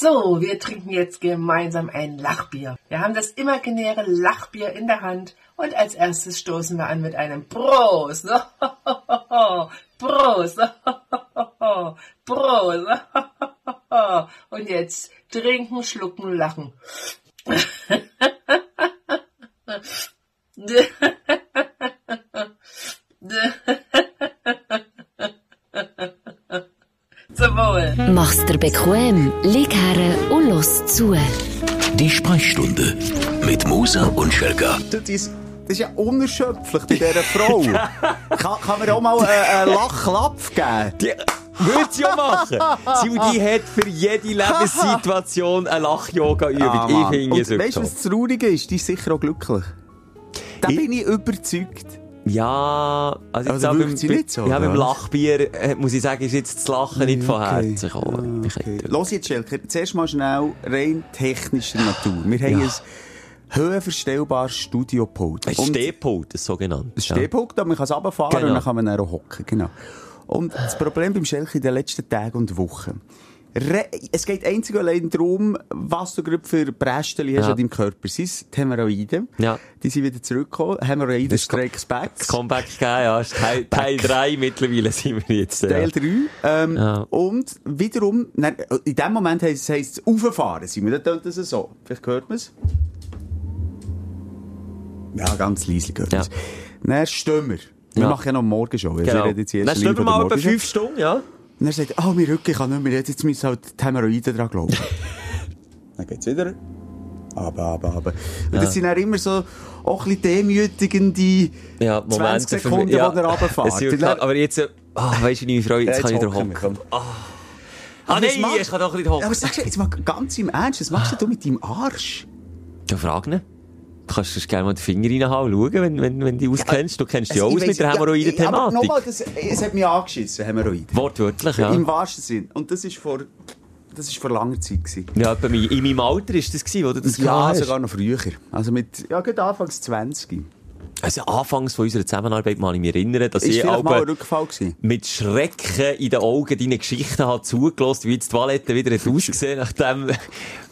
So, wir trinken jetzt gemeinsam ein Lachbier. Wir haben das imaginäre Lachbier in der Hand und als erstes stoßen wir an mit einem Prost. Prost. Prost. Und jetzt trinken, schlucken, lachen. Dir bequem, lieg her und los zu. Die Sprechstunde mit Musa und Schelga. Das ist, ja unerschöpflich bei dieser Frau. kann, kann mir auch mal einen, einen Lachlapf geben? Die würde sie auch machen. Sie die hat für jede Lebenssituation eine Lach-Yoga-Übung. Ah, ich finde es weißt du, was das Traurige ist? Die ist sicher auch glücklich. Da Ich- bin ich überzeugt. Ja, also, Also beim, sie nicht so, Ja, beim? Lachbier, äh, muss ich sagen, ist jetzt das Lachen nicht von Herzen gekommen. Ich Okay. hätte- Los jetzt, Schelker. Zuerst mal schnell rein technischer Natur. Wir haben Ja. ein höhenverstellbares Studiopult. Ein Stehpult, das sogenannte. Ein Stehpult, da man kann es runterfahren Genau. und dann kann man dann auch hocken. Genau. Und das Problem beim Schelke in den letzten Tagen und Wochen. Re es geht einzig und allein darum, was du gerade für Brästchen hast Ja. an deinem Körper. Sind es die Hämorrhoiden? Ja. Die sind wieder zurückgekommen. Hämorrhoiden Das Strikes Back. Das Comeback gegeben, ja. Teil, Teil 3 mittlerweile sind wir jetzt. Ja. Teil 3. Ähm, Ja. Und wiederum, in dem Moment heisst es, auffahren, sind wir, dann es so. Vielleicht hört man es. Ja, ganz leise hört man es. Ja. Dann stehen wir. Wir Ja. machen ja noch morgen schon. Wir Genau. reden jetzt Dann erst stehen wir mal etwa Morgen. fünf Stunden, ja. Und er sagt, oh, mein Rücken kann nicht mehr, jetzt müssen halt die Hämorrhoiden dran glauben. dann geht's wieder. Aber, aber, aber. Und das sind dann immer so, auch ein bisschen demütigende Ja, 20 Momente für Sekunden, mich- ja. wo er runterfährt. Aber jetzt, ah, weisst du, mich freue, jetzt, kann ich wieder hocken. Ah, nein, ich kann doch nicht hocken. Aber sagst du, jetzt mal ganz im Ernst, was machst du mit deinem Arsch? Ja, frag ihn. Du kannst sonst gerne mal den Finger reinhauen, schauen, wenn, wenn, wenn du dich auskennst. Du kennst dich Also, aus mit der weiss- ja, Hämorrhoiden-Thematik. nochmal, es hat mich angeschissen, Hämorrhoiden. Wortwörtlich, ja. Im wahrsten Sinn. Und das ist vor, das ist vor langer Zeit gewesen. Ja, bei mir, in meinem Alter ist das gewesen, wo du das Ja, sogar noch früher. Also mit, ja, gerade anfangs 20. Also anfangs von unserer Zusammenarbeit mal ich mich erinnern, dass Ist ich mal aber mit Schrecken in den Augen deine Geschichten habe zugelassen, wie jetzt die Toilette wieder hat ausgesehen, nachdem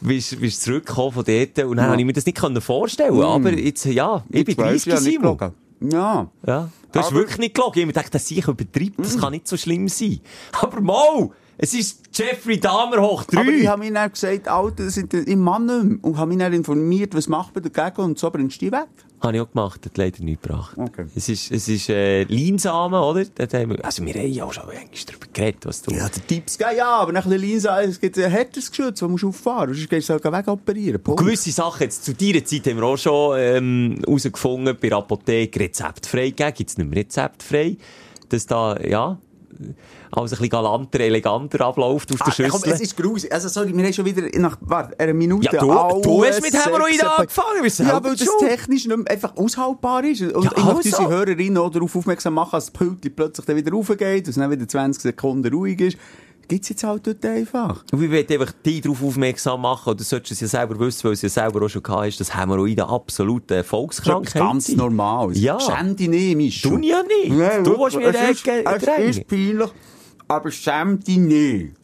bist, bist du zurückgekommen von dort. Und dann Ja. habe ich mir das nicht vorstellen Aber jetzt, ja, ich bin Jetzt weiss 30 ja nicht Simon. Ja. Ja. Du hast Aber- wirklich nicht gelogen. Ich habe gedacht, dass ich übertreibt, das kann nicht so schlimm sein. Aber mal! Es ist Jeffrey Dahmer hoch 3. Aber ich habe mir dann gesagt, Alter, das sind im Mann nicht mehr. Und habe mich dann informiert, was macht man dagegen und so du die weg. Habe ich auch gemacht, hat leider nicht gebracht. Okay. Es ist, es ist, äh, Leinsamen, oder? Wir, also wir haben ja auch schon eigentlich darüber geredet, was du... Ja, der Tipps, ja, ja, aber nach der Linse, es gibt ein härteres Geschütz, das musst du auffahren. Sonst gehst du halt wegoperieren. Punkt. Gewisse Sachen, jetzt zu deiner Zeit haben wir auch schon ähm, herausgefunden, bei der Apotheke rezeptfrei gegeben, gibt es nicht mehr rezeptfrei, dass da, ja, alles ein bisschen galanter, eleganter abläuft auf der Ah, Schüssel. komm, es ist grusig. Also, sorry, wir haben schon wieder nach, warte, einer Minute Ja, du- alles du hast mit Hämorrhoiden angefangen, wir Ja, weil das technisch nicht mehr einfach aushaltbar ist. Und Ja, ich möchte also. unsere Hörerinnen auch darauf aufmerksam machen, dass das Pult plötzlich dann wieder raufgeht, dass es dann wieder 20 Sekunden ruhig ist. Gibt's jetzt halt dort einfach. Und ich möchte einfach dich darauf aufmerksam machen, oder solltest du es ja selber wissen, weil es ja selber auch schon gehabt hast, dass Hämorrhoiden absolut eine Das ist Volkskrankheit ganz sind. Normales. Ja. Schäm dich nicht, Mischel. Du ja nicht. Nein, du willst mir es ist, Es ist peinlich, aber schäm dich nicht.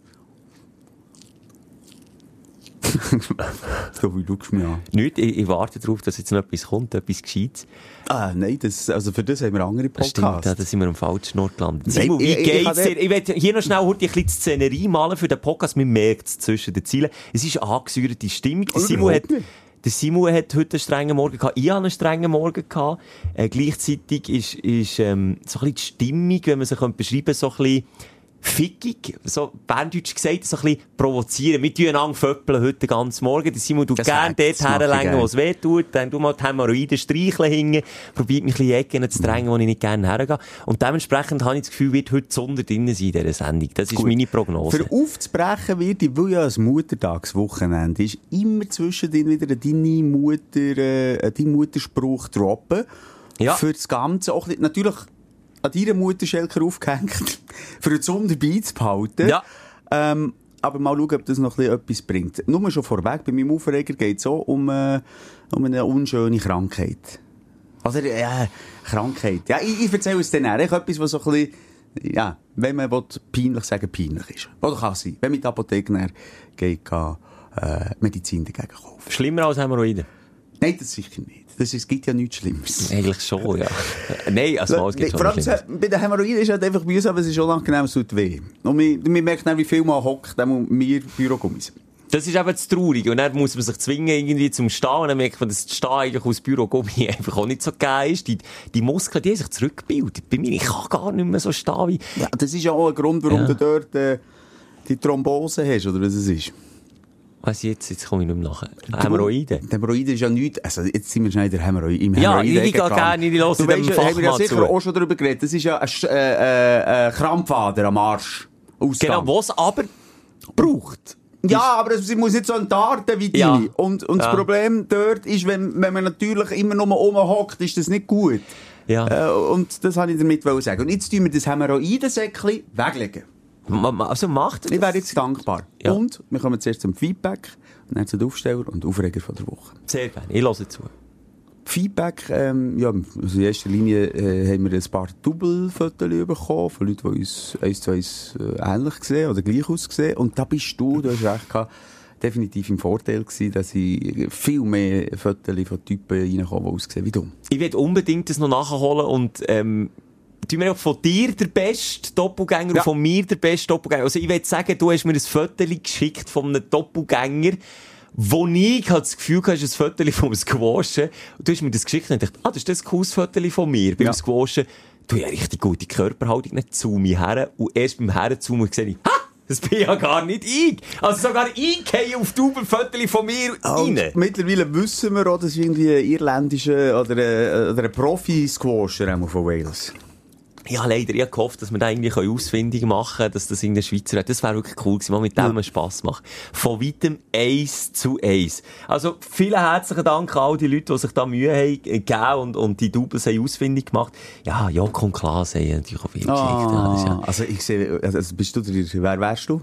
so wie du mich an. Nicht, ich, ich warte darauf, dass jetzt noch etwas kommt, etwas Gescheites. Ah, nein, das, also für das haben wir andere Das stimmt, Podcasts. ja, da sind wir am falschen Ort gelandet. Nein, Simon, wie ich- ich- ich geht's kann dir? Ich will hier noch schnell heute ein bisschen die Szenerie malen für den Podcast. Man merkt es zwischen den Zielen. Es ist eine angesäuerte Stimmung. Der Simon hat, der Simon hat heute einen strengen Morgen gehabt. Ich habe einen strengen Morgen gehabt. Äh, gleichzeitig ist, ist, ähm, so ein bisschen die Stimmung, wenn man sie könnte beschreiben, so ein bisschen fickig, so berndeutsch gesagt, so ein bisschen provozieren. Wir tun einander föppeln heute den ganzen Morgen. Der Simon Das gerne dort das herlängen, wo es weh tut. Dann du mal die Hämorrhoiden streicheln hingen. Probiert mich ein bisschen Ecken zu drängen, wo ich nicht gerne hergehe. Und dementsprechend habe ich das Gefühl, wird heute Sonne drin sein in dieser Sendung. Das ist Gut. meine Prognose. Für aufzubrechen wird, ich will ja ein Muttertagswochenende, ist immer zwischendrin wieder deine Mutter, äh, dein Mutterspruch droppen. Ja. Für das Ganze auch natürlich an deiner Mutter Schelker aufgehängt, für den Sonne dabei zu behalten. Ja. Ähm, aber mal schauen, ob das noch etwas bringt. Nur schon vorweg, bei meinem Aufreger geht es auch um, äh, um eine unschöne Krankheit. Oder, äh, Krankheit. Ja, ich, ich erzähle es dann. Ich etwas, was so ein bisschen, ja, wenn man will, peinlich sagen, peinlich ist. Oder kann sein. Wenn man in die Apotheke geht, kann äh, Medizin dagegen kaufen. Schlimmer als Hämorrhoiden? Nein, das sicher nicht. Das ist, es gibt ja nichts Schlimmeres. Eigentlich schon, ja. Nein, also mal, es gibt schon vor allem, bei den Hämorrhoiden ist halt einfach mühsam, aber es ist unangenehm, es tut weh. Und man, man merkt dann, wie viel man hockt, dann mir Bürogummis. Das ist eben das Traurige. Und dann muss man sich zwingen, irgendwie zum Stehen. Und dann merkt man, dass das Stehen eigentlich aus Bürogummi einfach auch nicht so geil ist. Die, die Muskeln, die haben sich zurückgebildet. Bei mir, ich kann gar nicht mehr so stehen wie... Ja, das ist ja auch ein Grund, warum Ja. du dort äh, die Thrombose hast, oder was es ist. Was jetzt? Jetzt komme ich nicht mehr nachher. Hämorrhoiden. Die Hämorrhoiden ist ja nichts, also jetzt sind wir schnell in der Hämorrhoid, im Ja, ich gehe gerne in die Los Du in dem ja, haben wir ja sicher zu. auch schon darüber geredet, das ist ja ein, Sch- äh, äh, äh, Krampfader am Arsch. Ausgang. Genau, was aber braucht. Ja, aber sie muss nicht so entarten wie Ja. deine. Und, und Ja. das Problem dort ist, wenn, wenn man natürlich immer nur rumhockt, ist das nicht gut. Ja. Äh, und das wollte ich damit sagen. Und jetzt tun wir das Hämorrhoidensäckchen weglegen. Also macht Ich wäre jetzt dankbar. Ja. Und wir kommen zuerst zum Feedback, dann zu den Aufsteller und Aufreger von der Woche. Sehr gerne. Ich höre zu. Feedback, ähm, ja, also in erster Linie äh, haben wir ein paar Double-Fotos bekommen von Leuten, die uns eins zu eins äh, ähnlich gesehen oder gleich ausgesehen. Und da bist du, du hast recht gehabt, definitiv im Vorteil gewesen, dass ich viel mehr Fotos von Typen reinkommen, die aussehen wie du. Ich will unbedingt das noch nachholen und, ähm, Tu mir auch von dir der beste Doppelgänger Ja. und von mir der beste Doppelgänger. Also ich will sagen, du hast mir ein Foto geschickt von einem Doppelgänger, wo ich halt das Gefühl hatte, es ist ein Foto vom Squashen. Und du hast mir das geschickt und ich dachte, ah, das ist das cooles Foto von mir beim Ja. Squashen. Du hast ja richtig gute Körperhaltung, nicht zu mir her. Und erst beim Herzoomen gesehen ich, ha! Das bin ja gar nicht ich. Also sogar ich gehe auf Double-Foto von mir rein. Und mittlerweile wissen wir auch, dass irgendwie ein irländischer oder ein, oder ein Profi-Squasher von Wales. Ja, leider. Ich hab gehofft, dass wir da irgendwie ausfindig machen können, dass das irgendein Schweizer hat. Das wäre wirklich cool gewesen, mal mit dem Spass machen. Von weitem eins zu eins. Also, vielen herzlichen Dank an all die Leute, die sich da Mühe haben gegeben und, und die Doubles haben ausfindig gemacht. Ja, Joko und Klaas haben natürlich auch viel geschickt. Ja, ja, also ich sehe, also bist du der, wer wärst du?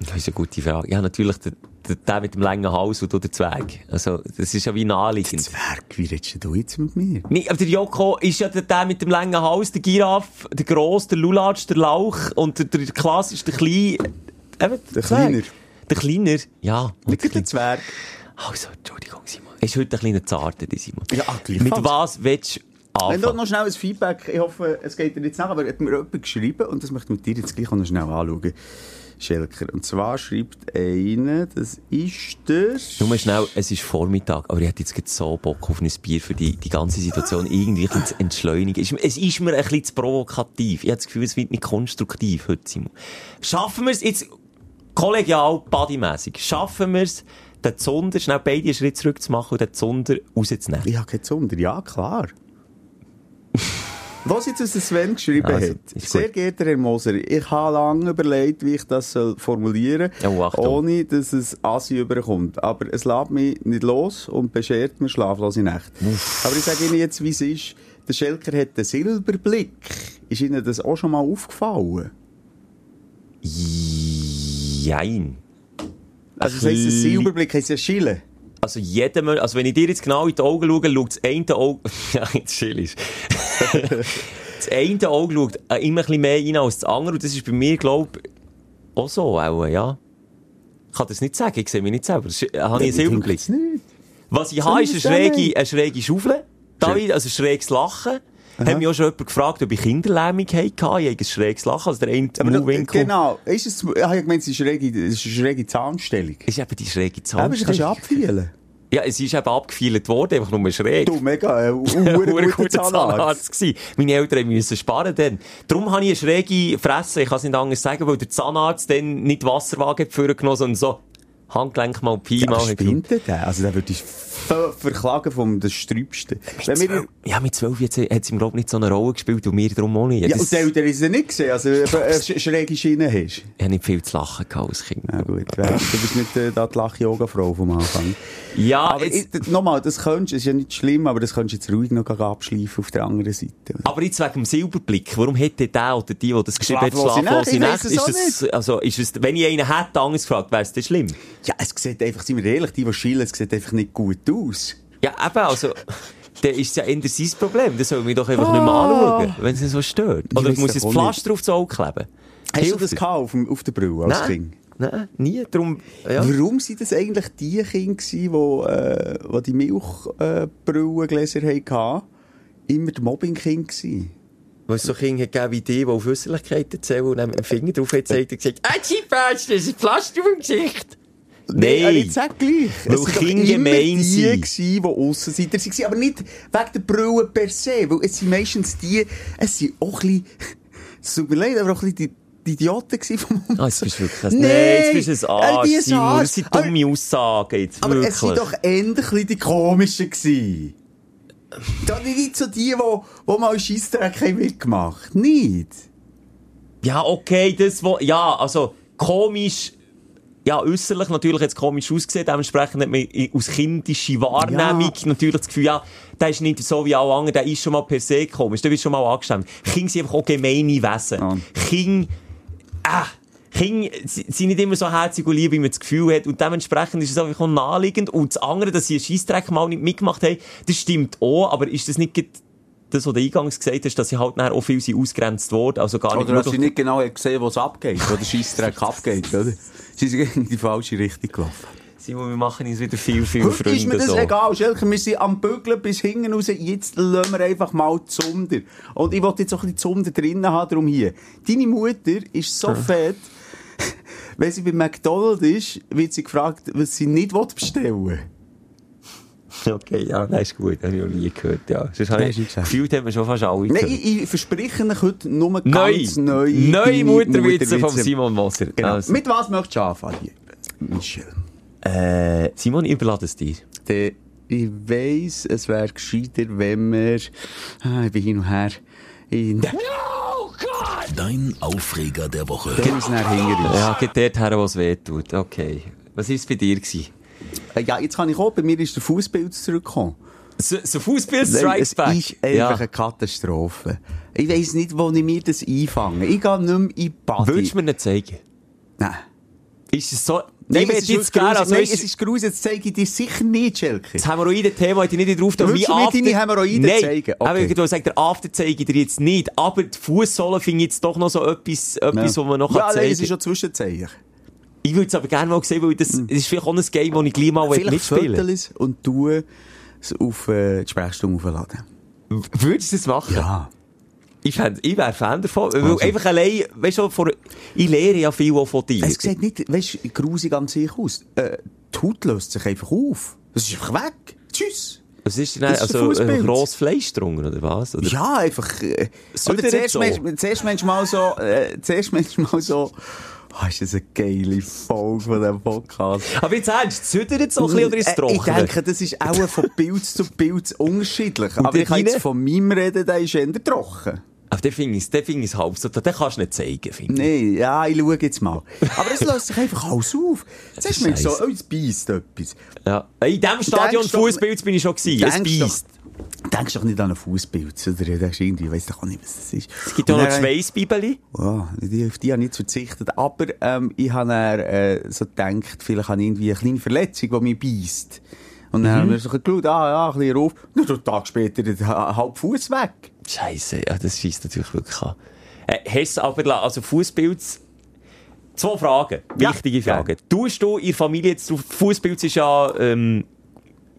Das ist eine gute Frage. Ja, natürlich der, der, der mit dem langen Hals und du der Zwerg. Also, das ist ja wie naheliegend. Zwerg, wie redest du jetzt mit mir? Nee, aber der Joko ist ja der, der mit dem langen Hals, der Giraffe, der Gross, der Lulatsch, der Lauch und der, der Klaas ist der Kleine. Eben, Der Zwerg. Kleiner. Der Kleiner, ja. Und Nicht der der Zwerg. Also, Entschuldigung, Simon. Er ist heute ein kleiner Zarter, der Simon. Ja, gleichfalls. Mit was willst du Wenn du noch schnell ein Feedback, ich hoffe, es geht dir jetzt nach, aber er hat mir jemand geschrieben und das möchte ich mit dir jetzt gleich noch schnell anschauen. Schelker. Und zwar schreibt einer, das ist der... Nur schnell, es ist Vormittag, aber ich hätte jetzt so Bock auf ein Bier für die, die ganze Situation irgendwie zu entschleunigen. Es ist, es ist mir ein bisschen zu provokativ. Ich habe das Gefühl, es wird nicht konstruktiv heute, Simon. Schaffen wir es jetzt, kollegial, bodymässig, schaffen wir es, den Zunder, schnell beide einen Schritt zurück zu machen und den Zunder rauszunehmen? Ich habe keinen Zunder, ja klar. Was jetzt aus der Sven geschrieben Also, hat. Sehr geehrter Herr Moser, ich habe lange überlegt, wie ich das soll formulieren Oh, Achtung. ohne dass es Asi überkommt. Aber es lässt mich nicht los und beschert mir schlaflose Nächte. Aber ich sage Ihnen jetzt, wie es ist. Der Schelker hat einen Silberblick. Ist Ihnen das auch schon mal aufgefallen? Jein. Also, das heisst, ein Silberblick heisst ja Schille. Also Mensch- also wenn ich dir jetzt genau in die Augen schaue, schaut das eine Auge, ja, jetzt chill ist. das eine Auge schaut äh, immer ein bisschen mehr rein als das andere und das ist bei mir, glaube ich, auch so, auch, ja. Ich kann das nicht sagen, ich sehe mich nicht selber. Das ist, äh, habe ich einen Silberblick. Was ich habe, ist eine schräge, eine schräge Schaufel. Da, Schräg. also schräges Lachen. Hat mich auch schon jemand gefragt, ob ich Kinderlähmung hatte. Ich habe ein schräges Lachen, also der eine Aber Mundwinkel. genau. Ist es, ich habe gemeint, es ist eine schräge, es ist eine schräge Zahnstellung. Ist eben die schräge Aber das kannst du Zahnstellung. abfielen. Ja, es ist eben abgefeilt worden, einfach nur schräg. Du, mega, äh, ein guter guter Zahnarzt. Zahnarzt. Meine Eltern müssen sparen dann. Darum habe ich eine schräge Fresse, ich kann es nicht anders sagen, weil der Zahnarzt dann nicht Wasserwagen geführt genommen, sondern so Handgelenk mal Pi Ja, mal. spinnt der? Also, der würde ich ver- verklagen vom das Sträubsten. Wenn wir, ja, mit zwölf jetzt hat es ihm, glaube ich, nicht so eine Rolle gespielt und mir darum auch nicht. ja, Das- und Eltern haben es nicht gesehen, also, sch- schräge Schiene hast. ich habe nicht viel zu lachen gehabt als Kind. Ja, gut, du bist nicht äh, die Lach-Yoga-Frau vom Anfang. Ja, jetzt, nochmal, das könntest, ist ja nicht schlimm, aber das könntest du jetzt ruhig noch abschleifen auf der anderen Seite. aber jetzt wegen dem Silberblick, warum hätte der oder die, die das geschrieben hat, Schlaflose Nächte? Ist das, also, ist es, wenn ich einen hätte anders gefragt, wäre es das schlimm? Ja, es sieht einfach, sind wir ehrlich, die, die schillen, es sieht einfach nicht gut aus. Ja, eben, also, dann ist es ja eher sein Problem. Das soll mich doch einfach nicht mehr anschauen, wenn es so stört. Oder muss ich das auch Pflaster aufs Auge kleben? Hast du Hilft das das? gehabt auf, auf der Brille als Nein. Kind? Nein, nie. Darum, ja. Warum sind das eigentlich die Kinder gewesen, die, äh, die die Milchbrillengläser hatten, immer die Mobbing-Kinder? Weil es so Kinder gegeben wie die, die auf Äußerlichkeiten zählen und mit dem Finger drauf gezeigt und gesagt, ah, Chipatsch, das ist Pflaster im Gesicht. Nein, ich sag gleich. Weil Es Kinder gemein die, sind. die Aussenseiter waren. Aber nicht wegen der Brille per se. Weil es sind meistens die, es sind auch ein bisschen, es tut mir leid, aber auch ein bisschen die, die Idioten vom Mund. Ah, jetzt bist du wirklich ein... Nein, Nein, jetzt bist du ein äh, Arsch, die Simon. Arsch. Das sind dumme Aussagen jetzt, Aber wirklich. es sind doch endlich die komischen gewesen. Da nicht so die, die, die mal Scheissdreck haben mitgemacht. Nicht. Ja, okay, das, wo, ja, also, komisch, ja, äußerlich natürlich jetzt komisch ausgesehen, dementsprechend hat man aus kindischer Wahrnehmung Ja. natürlich das Gefühl, ja, der ist nicht so wie alle anderen, der ist schon mal per se komisch, der wird schon mal angestimmt. Kinder sind einfach auch gemeine Wesen. Ja. Kinder, ah, Kinder si- sind nicht immer so herzig und lieb, wie man das Gefühl hat. Und dementsprechend ist es einfach auch naheliegend. Und das andere, dass sie einen Scheissdreck mal nicht mitgemacht haben, das stimmt auch, aber ist das nicht das, was du eingangs gesagt hast, dass sie halt nachher auch viel sind ausgrenzt worden, also gar nicht Oder dass sie nicht genau gesehen wo es abgeht, wo der Scheissdreck abgeht, oder? Sie sind in die falsche Richtung gelaufen. Simon, wir machen uns wieder viel, viel Heute ist mir Freunde das so. egal. Wir sind am Bügeln bis hinten raus. Jetzt lassen wir einfach mal die Zunder. Und ich wollte jetzt auch ein bisschen Zunder drinnen haben, darum hier. Deine Mutter ist so fett, wenn sie bei McDonald's ist, wird sie gefragt, was sie nicht bestellen will. Okay, ja, das ist gut, das habe ich noch nie gehört, ja. Sonst habe Nein, ich, gesagt. gefühlt haben wir schon fast alle Nein, gehört. ich, ich verspreche euch heute nur ganz neu. neue deine Mutterwitze von Mutterwitze. Simon Moser. Genau. Also, Mit was möchtest du anfangen? Michel. Äh, Simon, ich überlade es dir. Der, ich weiss, es wäre gescheiter, wenn wir, ah, ich bin hin und her, in der, Dein Aufreger der Woche. der ist nachher hinter uns. Ja, geht dort her, wo es weh tut. Okay. Was war es bei dir? Gewesen? Äh, Ja, jetzt kann ich auch, bei mir ist der Fußbild zurückgekommen. So, so Fußball Nein, Strikes es Back. ist einfach eine Katastrophe. Ich weiss nicht, wo ich mir das einfange. Ich gehe nicht mehr in die Body. Würdest du mir nicht zeigen? Nein. Ist es so... Nein, will es ist gruselig. also Nein, ist- es ist gruselig, jetzt zeige ich dir sicher nicht, Schelke. Das Hämorrhoiden-Thema hätte ich nicht drauf. da wie mir deine Hämorrhoiden Nein, zeigen? Okay. aber ich sagt, der After zeige ich dir jetzt nicht. Aber die Fußsohle finde ich jetzt doch noch so etwas, etwas was man noch ja, kann nein, zeigen es ist schon Zwischenzeichen. Ich würde es aber gerne mal sehen, weil das, das ist vielleicht auch ein Game, das ich gleich mal Vielleicht mitspielen Fotos und du es auf äh, die Sprechstunde aufladen. Würdest du das machen? Ja. Ich, fänd- ich wäre Fan davon. Weil Also. einfach allein, weißt du, vor, ich lehre ja viel auch von dir. Es sieht nicht, weißt du, grusig an sich aus. Äh, die Haut löst sich einfach auf. Es ist einfach weg. Tschüss. Was ist denn, also, ein Fußpilz. grosses Fleisch drunter, oder was? Oder? Ja, einfach. Äh, oder zuerst, so. Mensch, zuerst Mensch mal so, äh, zuerst Mensch mal so, oh, ist das eine geile Folge von diesem Podcast. Aber jetzt ernst, züdert es so ein bisschen oder ist es Äh, trocken? Ich denke, das ist auch von Bild zu Bild unterschiedlich. Und Aber ich kann jetzt von meinem reden, der ist eher trocken. Aber der finde ich, ich halb so, den kannst du nicht zeigen, finde ich. Nein, ja, ich schaue jetzt mal. Aber es löst sich einfach alles auf. Zuerst ist Mensch so, scheisse. oh, es beißt etwas. Ja. In diesem Stadion Fußpilz bin ich schon gewesen. Es beißt. denkst doch nicht an einen Fußpilz, oder? Denkst irgendwie, ich weiss doch auch nicht, was das ist. Es gibt Und noch Schweissbibeli. Ja, die, auf die habe ich nicht verzichtet. Aber ähm, ich habe äh, so gedacht, vielleicht habe ich irgendwie eine kleine Verletzung, die mich beißt. Und dann haben wir so geschaut, ah ja, ein bisschen rauf. Und einen Tag später halb Fuß weg. Scheiße, ja, das schießt natürlich wirklich an. Äh, hast aber, also Fußpilz, zwei Fragen, Ja. wichtige Fragen. Tust du in der Familie jetzt drauf, Fußpilz ist ja, ähm,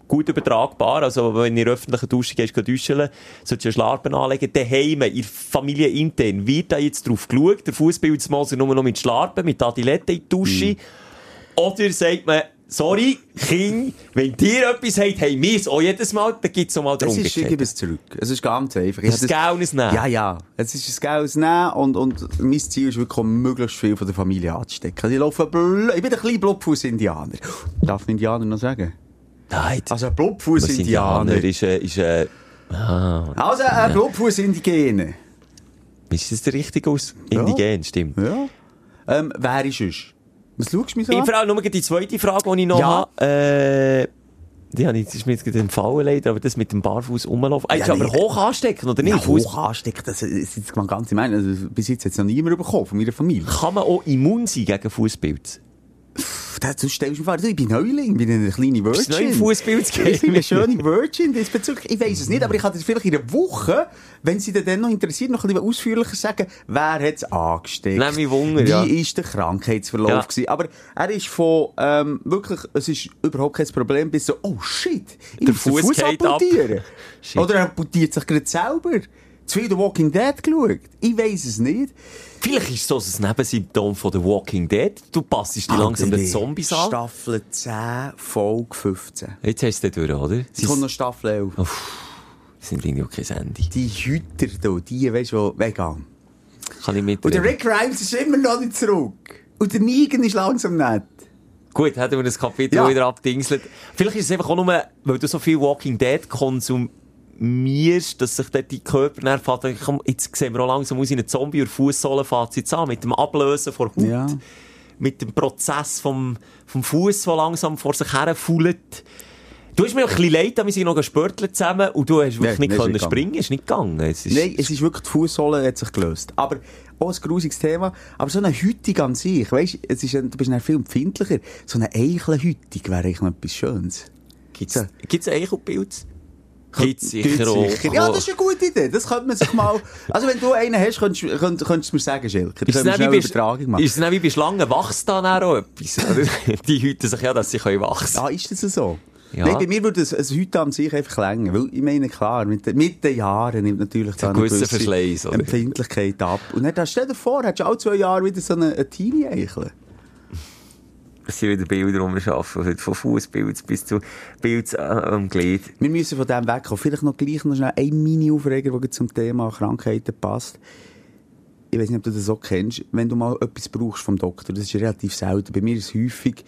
gut übertragbar, also wenn der öffentlichen Dusche gehst, duschen, solltest du Schlarpen anlegen, daheim, in der Familie intern, wird da jetzt drauf geschaut, der Fußpilz muss er nur noch mit Schlarpen, mit Adilette in die Dusche, oder sagt man, sorry, Kind, wenn dir etwas habt, haben wir es auch jedes Mal, dann gibt es auch mal den Es ist, ich es zurück. Es ist ganz einfach. Es ist ein Gaunes Nehmen. Ja, ja. Es ist ein Gaunes Nehmen und, und mein Ziel ist wirklich, möglichst viel von der Familie anzustecken. Also ich laufe blö- ich bin ein kleiner Blutfuß-Indianer. Darf ein Indianer noch sagen? Nein, Also ein Was Blutfuß-Indianer. Indianer ist, äh, ist, äh, ah, Also ein Blutfuß-Indigene. ist das der richtige aus? Ja. Indigen, stimmt. Ja. Ähm, wer ist es? Was schaust du mich so Ich frage nur die zweite Frage, die ich noch Ja. habe. Äh, die habe ich, das ist mir jetzt gerade entfallen leider, aber das mit dem Barfuß rumlaufen. Ah, Ja, ist aber hoch anstecken, oder nicht? Ja, hoch anstecken, das ist jetzt mal ganz im Ernst. Also, bis jetzt hat es noch niemand bekommen von meiner Familie. Kann man auch immun sein gegen Fußpilz? Das, du stellst mir vor, ich bin Neuling, bin eine kleine Bist du Virgin. Fußballsgame? Ich bin eine schöne Virgin diesbezüglich. Ich weiss es nicht, aber ich kann dir vielleicht in einer Woche, wenn sie dir dann noch interessiert, noch ein bisschen ausführlicher sagen, wer hat es angesteckt? Nehm mich Wunder, Wie ja. ist der Krankheitsverlauf Ja. gewesen? Aber er ist von, ähm, wirklich, es ist überhaupt kein Problem, bis so, oh shit, ich Der muss den Fuß Fuß geht ab. amputieren. Oder er amputiert sich gerade selber. Zu viel The Walking Dead geschaut. Ich weiss es nicht. Vielleicht ist es so ein Nebensymptom von The Walking Dead. Du passst dich langsam den Zombies an. Staffel 10, Folge 15. Jetzt hast du den durch, oder? Es Sie kommt noch Staffel 11. sind irgendwie auch kein Ende. Die Hüter hier, die, weißt du, vegan. Kann ich Und der mitreden. Rick Grimes ist immer noch nicht zurück. Und der Negan ist langsam nett. Gut, hätten wir das Kapitel Ja. wieder abdingselt. Vielleicht ist es einfach auch nur, weil du so viel Walking Dead konsumierst, dass sich dort die Körper fährt, komm, jetzt sehen wir auch langsam aus wie ein Zombie und Fußsohlen fährt jetzt an, mit dem Ablösen von Haut, Ja. mit dem Prozess vom, vom Fuß, der langsam vor sich her fullt. Du hast mir ein bisschen leid, wir sind noch gespörtelt zusammen und du hast wirklich Nein, nicht können nicht springen, ist nicht gegangen. Es ist, Nein, es ist wirklich, die Fußsohle hat sich gelöst. Aber auch ein grusiges Thema. Aber so eine Hütung an sich, weißt es ist, ein- du bist dann viel empfindlicher. So eine Eichelhütung wäre eigentlich noch etwas Schönes. Gibt's, gibt's eigentlich auch Gibt's sicher auch. Ja, das ist eine gute Idee. Das könnte man sich mal... Also wenn du einen hast, könntest, könntest, könntest du mir sagen, Schilker. Ist Dann können wir eine Übertragung machen. Ist es nicht wie bei Schlangen? Wächst da dann auch etwas? Die hüten sich ja, dass sie können wachsen Ah, ist das so? Ja. Nein, bei mir würde es, es heute an sich einfach länger. Weil ich meine, klar, mit, den- mit den Jahren nimmt natürlich da Ein eine gewisser gewisse Verschleiß? Empfindlichkeit ab. Und dann da- stell dir vor, hättest du alle zwei Jahre wieder so eine, eine Teenie-Eichel. Es sind wieder Bilder, die wir arbeiten. Von Fußbild bis zu Bild am Glied. Wir müssen von dem wegkommen. Vielleicht noch gleich noch schnell ein Mini-Aufreger, der zum Thema Krankheiten passt. Ich weiß nicht, ob du das auch kennst. Wenn du mal etwas brauchst vom Doktor, das ist relativ selten. Bei mir ist es häufig,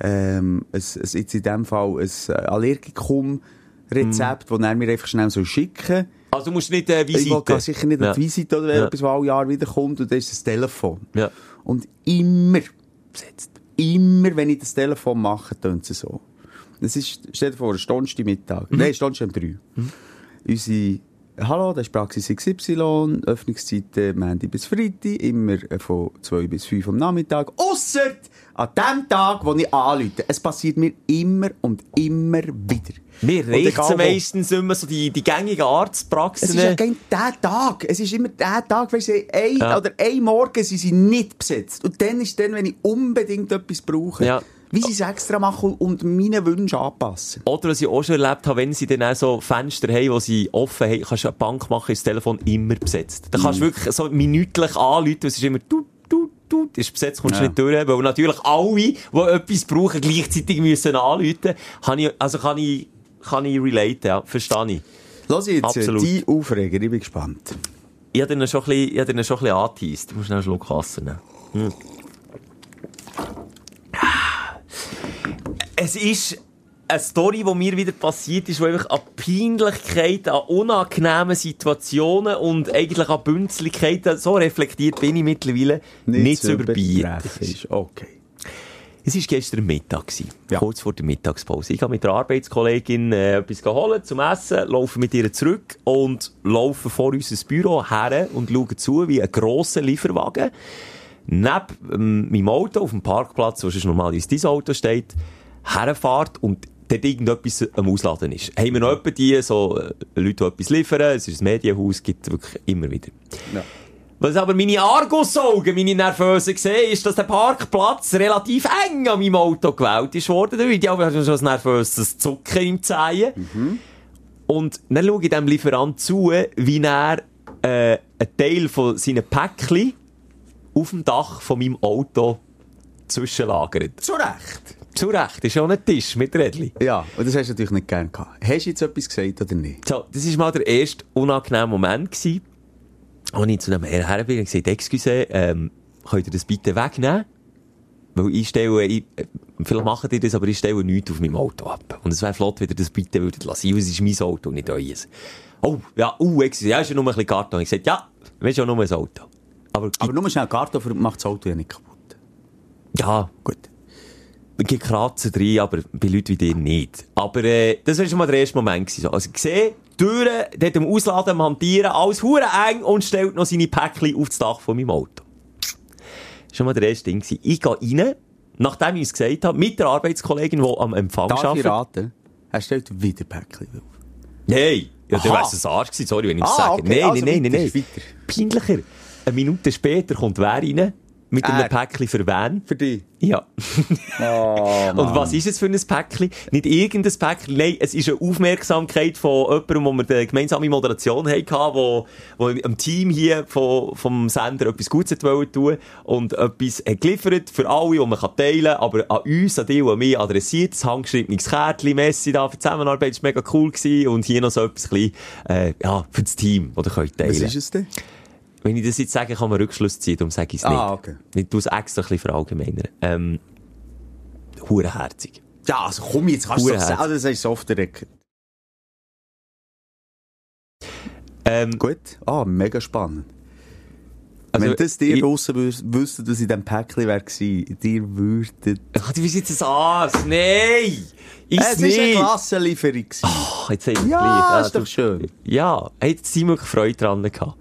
ähm, ein, ein, jetzt in dem Fall ein äh, Allergikum-Rezept, das er mir einfach schnell so schicken Also du musst nicht äh, Ich will Visite. sicher nicht ja. eine Visite oder Ja. etwas, was alle Jahre wiederkommt, und das ist das Telefon. Ja. Und immer besetzt. Immer, wenn ich das Telefon mache, tönt es so. Das ist, stell dir vor, ein Stunde Mittag. Nein, eine Stunde um drei. Unsere, hallo, das ist Praxis XY, Öffnungszeiten Montag bis Freitag, immer äh, von 2 bis 5 am Nachmittag. Ausser an dem Tag, wo ich anrufe. Es passiert mir immer und immer wieder. Mir reicht egal es meistens immer so die, die gängigen Arztpraxen. Es ist ja kein der Tag. Es ist immer der Tag, weil sie ein, Ja. oder ein Morgen sind sie nicht besetzt. Und dann ist dann, wenn ich unbedingt etwas brauche. Ja. Wie sie es extra machen und meine Wünsche anpassen. Oder was ich auch schon erlebt habe, wenn sie dann auch so Fenster haben, wo sie offen haben, kannst du eine Bank machen, ist das Telefon immer besetzt. Da Mhm. kannst du wirklich so minütlich anrufen, es ist immer du, du, du, ist besetzt, kommst du Ja. nicht durch, weil natürlich alle, die etwas brauchen, gleichzeitig müssen anrufen. Kann ich, also kann ich, kann ich relate, ja, verstehe ich. Lass jetzt, Absolut. die Aufreger, ich bin gespannt. Ich habe den schon ein bisschen, ich habe schon ein bisschen angeteased. Du musst schnell einen Schluck Wasser nehmen. Hm. Es ist eine Story, die mir wieder passiert ist, die einfach an Peinlichkeiten, an unangenehmen Situationen und eigentlich an Bünzlichkeiten, so reflektiert bin ich mittlerweile, nicht, zu überbieten. ist. Okay. Es war gestern Mittag, gewesen, Ja. kurz vor der Mittagspause. Ich habe mit der Arbeitskollegin äh, etwas geholt zum Essen, laufe mit ihr zurück und laufe vor unser Büro her und schaue zu, wie ein grosser Lieferwagen neben ähm, meinem Auto auf dem Parkplatz, wo sonst normalerweise dein Auto steht, herfährt und dort irgendetwas am Ausladen ist. Haben wir noch etwa die, so äh, Leute, die etwas liefern, es ist ein Medienhaus, gibt wirklich immer wieder. Ja. Was aber meine Argusaugen, meine Nervösen sehen, ist, dass der Parkplatz relativ eng an meinem Auto gewählt ist worden. Ich habe schon ein nervöses Zucken im Zehen. Und dann schaue ich dem Lieferant zu, wie er äh, einen Teil von seinen Päckchen auf dem Dach von meinem Auto zwischenlagert. Zu Recht. Zu Recht, ist schon ein Tisch mit Rädchen. Ja, und das hast du natürlich nicht gern gehabt. Hast du jetzt etwas gesagt oder nicht? So, das war mal der erste unangenehme Moment, gewesen, als ich zu dem Herrn her bin und gesagt excuse, ähm, könnt ihr das bitte wegnehmen? Weil ich stelle, ich, äh, vielleicht machen die das, aber ich stelle nichts auf meinem Auto ab. Und es wäre flott, wenn ihr das bitte würdet lassen, weil es ist mein Auto, nicht euer. Oh, ja, uh, excuse, ja, ist ja nur ein bisschen Karton. Ich gesagt, ja, es ist ja nur ein Auto. Aber, Aber nur schnell, Kartoffel macht das Auto ja nicht kaputt. ja, Gut. Es Kratzen drin, aber bei Leuten wie dir nicht. Aber äh, das war schon mal der erste Moment. Gewesen, so. Also ich sehe, Türen, dort am Ausladen, am Hantieren, alles hure eng und stellt noch seine Päckchen auf das Dach von meinem Auto. Das war schon mal der erste Ding. gewesen. Ich gehe rein nachdem ich es gesagt habe, mit der Arbeitskollegin, die am Empfang Darf ich arbeitet. raten? Er stellt wieder Päckchen auf. Nein! Ja, du Aha. wärst ein Arsch gewesen, sorry, wenn ich das Ah, sage. okay, Nein, also nein, nein, weiter, nein, nein. weiter. Peinlicher. Eine Minute später kommt wer rein? Mit einem Er. Päckchen für wen? Für dich. Ja. Oh, Und was ist es für ein Päckchen? Nicht irgendein Päckchen, nein, es ist eine Aufmerksamkeit von jemandem, wo wir eine gemeinsame Moderation hatten, wo, wo am Team hier von, vom Sender etwas Gutes tun und etwas hat geliefert für alle, die man teilen kann, aber an uns, an die, die an mich adressiert, das handgeschriebenes Kärtchen, Messi da für die Zusammenarbeit, war mega cool gewesen und hier noch so etwas äh, ja, für das Team, das ihr könnt teilen Was ist es denn? Wenn ich das jetzt sage, kann man Rückschluss ziehen, darum sage ich es nicht. Ah, okay. Ich tue es extra ein bisschen verallgemeinern. Ähm, hurenherzig. Ja, also komm, jetzt kannst du doch sagen, das ist record. Ähm, Gut. Ah, mega spannend. Also, Wenn das dir ich- draussen wüsstet, dass in diesem Päckchen wäre gewesen, dir würdet... Ach, du bist jetzt ein Arsch. Nein! Ist Es nicht. war eine Klassenlieferung. Ach, jetzt hab ich Ja, gleich. ist doch schön. Ja, hat ziemlich Freude dran gehabt.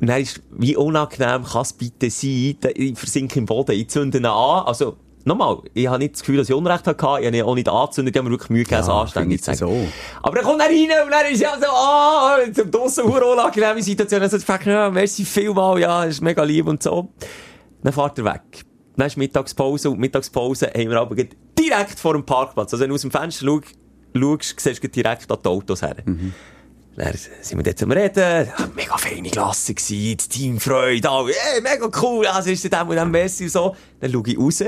Und dann ist, wie unangenehm kann es bitte sein, ich versinke im Boden, ich zünde ihn an, also, nochmal, ich habe nicht das Gefühl, dass ich Unrecht hatte, ich habe auch nicht angezündet, ich habe mir wirklich Mühe gegeben, Ja, anständig zu sagen. so. Aber dann kommt er rein und dann ist ja so, ah, oh, zum draussen hure unangenehme Situation, dann sagt er, ja, merci vielmal, ja, ist mega lieb und so. Dann fährt er weg. Dann ist Mittagspause und Mittagspause haben wir aber direkt vor dem Parkplatz. Also wenn du aus dem Fenster schau, schaust, siehst du direkt an die Autos her. Dann sind wir dort am Reden, ja, mega feine Klasse gsi, das Team Freude, alle, hey, mega cool, was ist dem und dem Messi und so. Dann schaue ich raus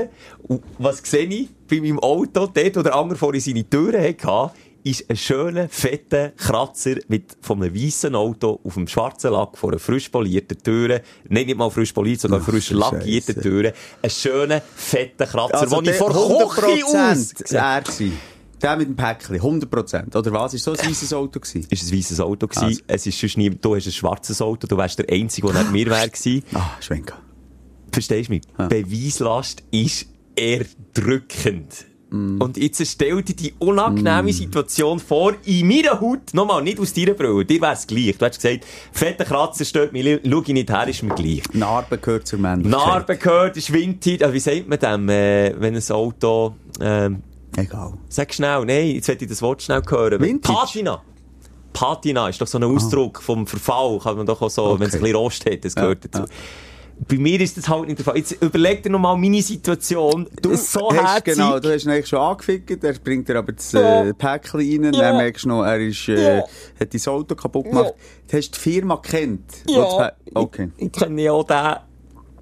und was sehe ich? Bei meinem Auto, dort, wo der andere vorhin seine Türen hatte, ist ein schöner, fetter Kratzer mit, von einem weißen Auto auf dem schwarzen Lack vor einer frisch polierten Türe. Nein, nicht mal frisch poliert, Ach, frisch lackierten. Türe. Ein schöner, fetter Kratzer, Also, den ich vor Kochi aus... 100% er gewesen. Der mit dem Päckchen, 100%. Oder was? Ist so ein weißes Auto gewesen? ist ein weißes Auto gewesen. Also. Es ist sonst nie, du hast ein schwarzes Auto, du wärst der Einzige, der nicht mir wäre gewesen. Ah, Schwenka. Verstehst du mich? Beweislast ist erdrückend. Mm. Und jetzt stell dir die unangenehme Situation vor, in meiner Haut, nochmal, nicht aus deiner Brille, dir wär's gleich. Du hast gesagt, fetter Kratzer stört mich, schau ich nicht her, ist mir gleich. Narbe gehört zur Männlichkeit. Narbe gehört, ist Winter, also wie sagt man dem, äh, wenn ein Auto, ähm, Egal. Sag schnell, nein, jetzt will ich das Wort schnell hören. Vintage? Patina. Patina ist doch so ein Ausdruck vom Verfall, kann man doch auch so, Okay. wenn es ein bisschen Rost hat, das Ja, gehört dazu. ja. Bei mir ist das halt nicht der Fall. Jetzt überleg dir nochmal meine Situation. Du so hast, herzig. genau, du hast ihn eigentlich schon angefickt, er bringt dir aber das äh, Päckchen rein, dann merkst du noch, er ist, äh, hat dein Auto kaputt gemacht. Du hast die Firma kennt. Ja, Okay. ich, ich kenne ja auch den,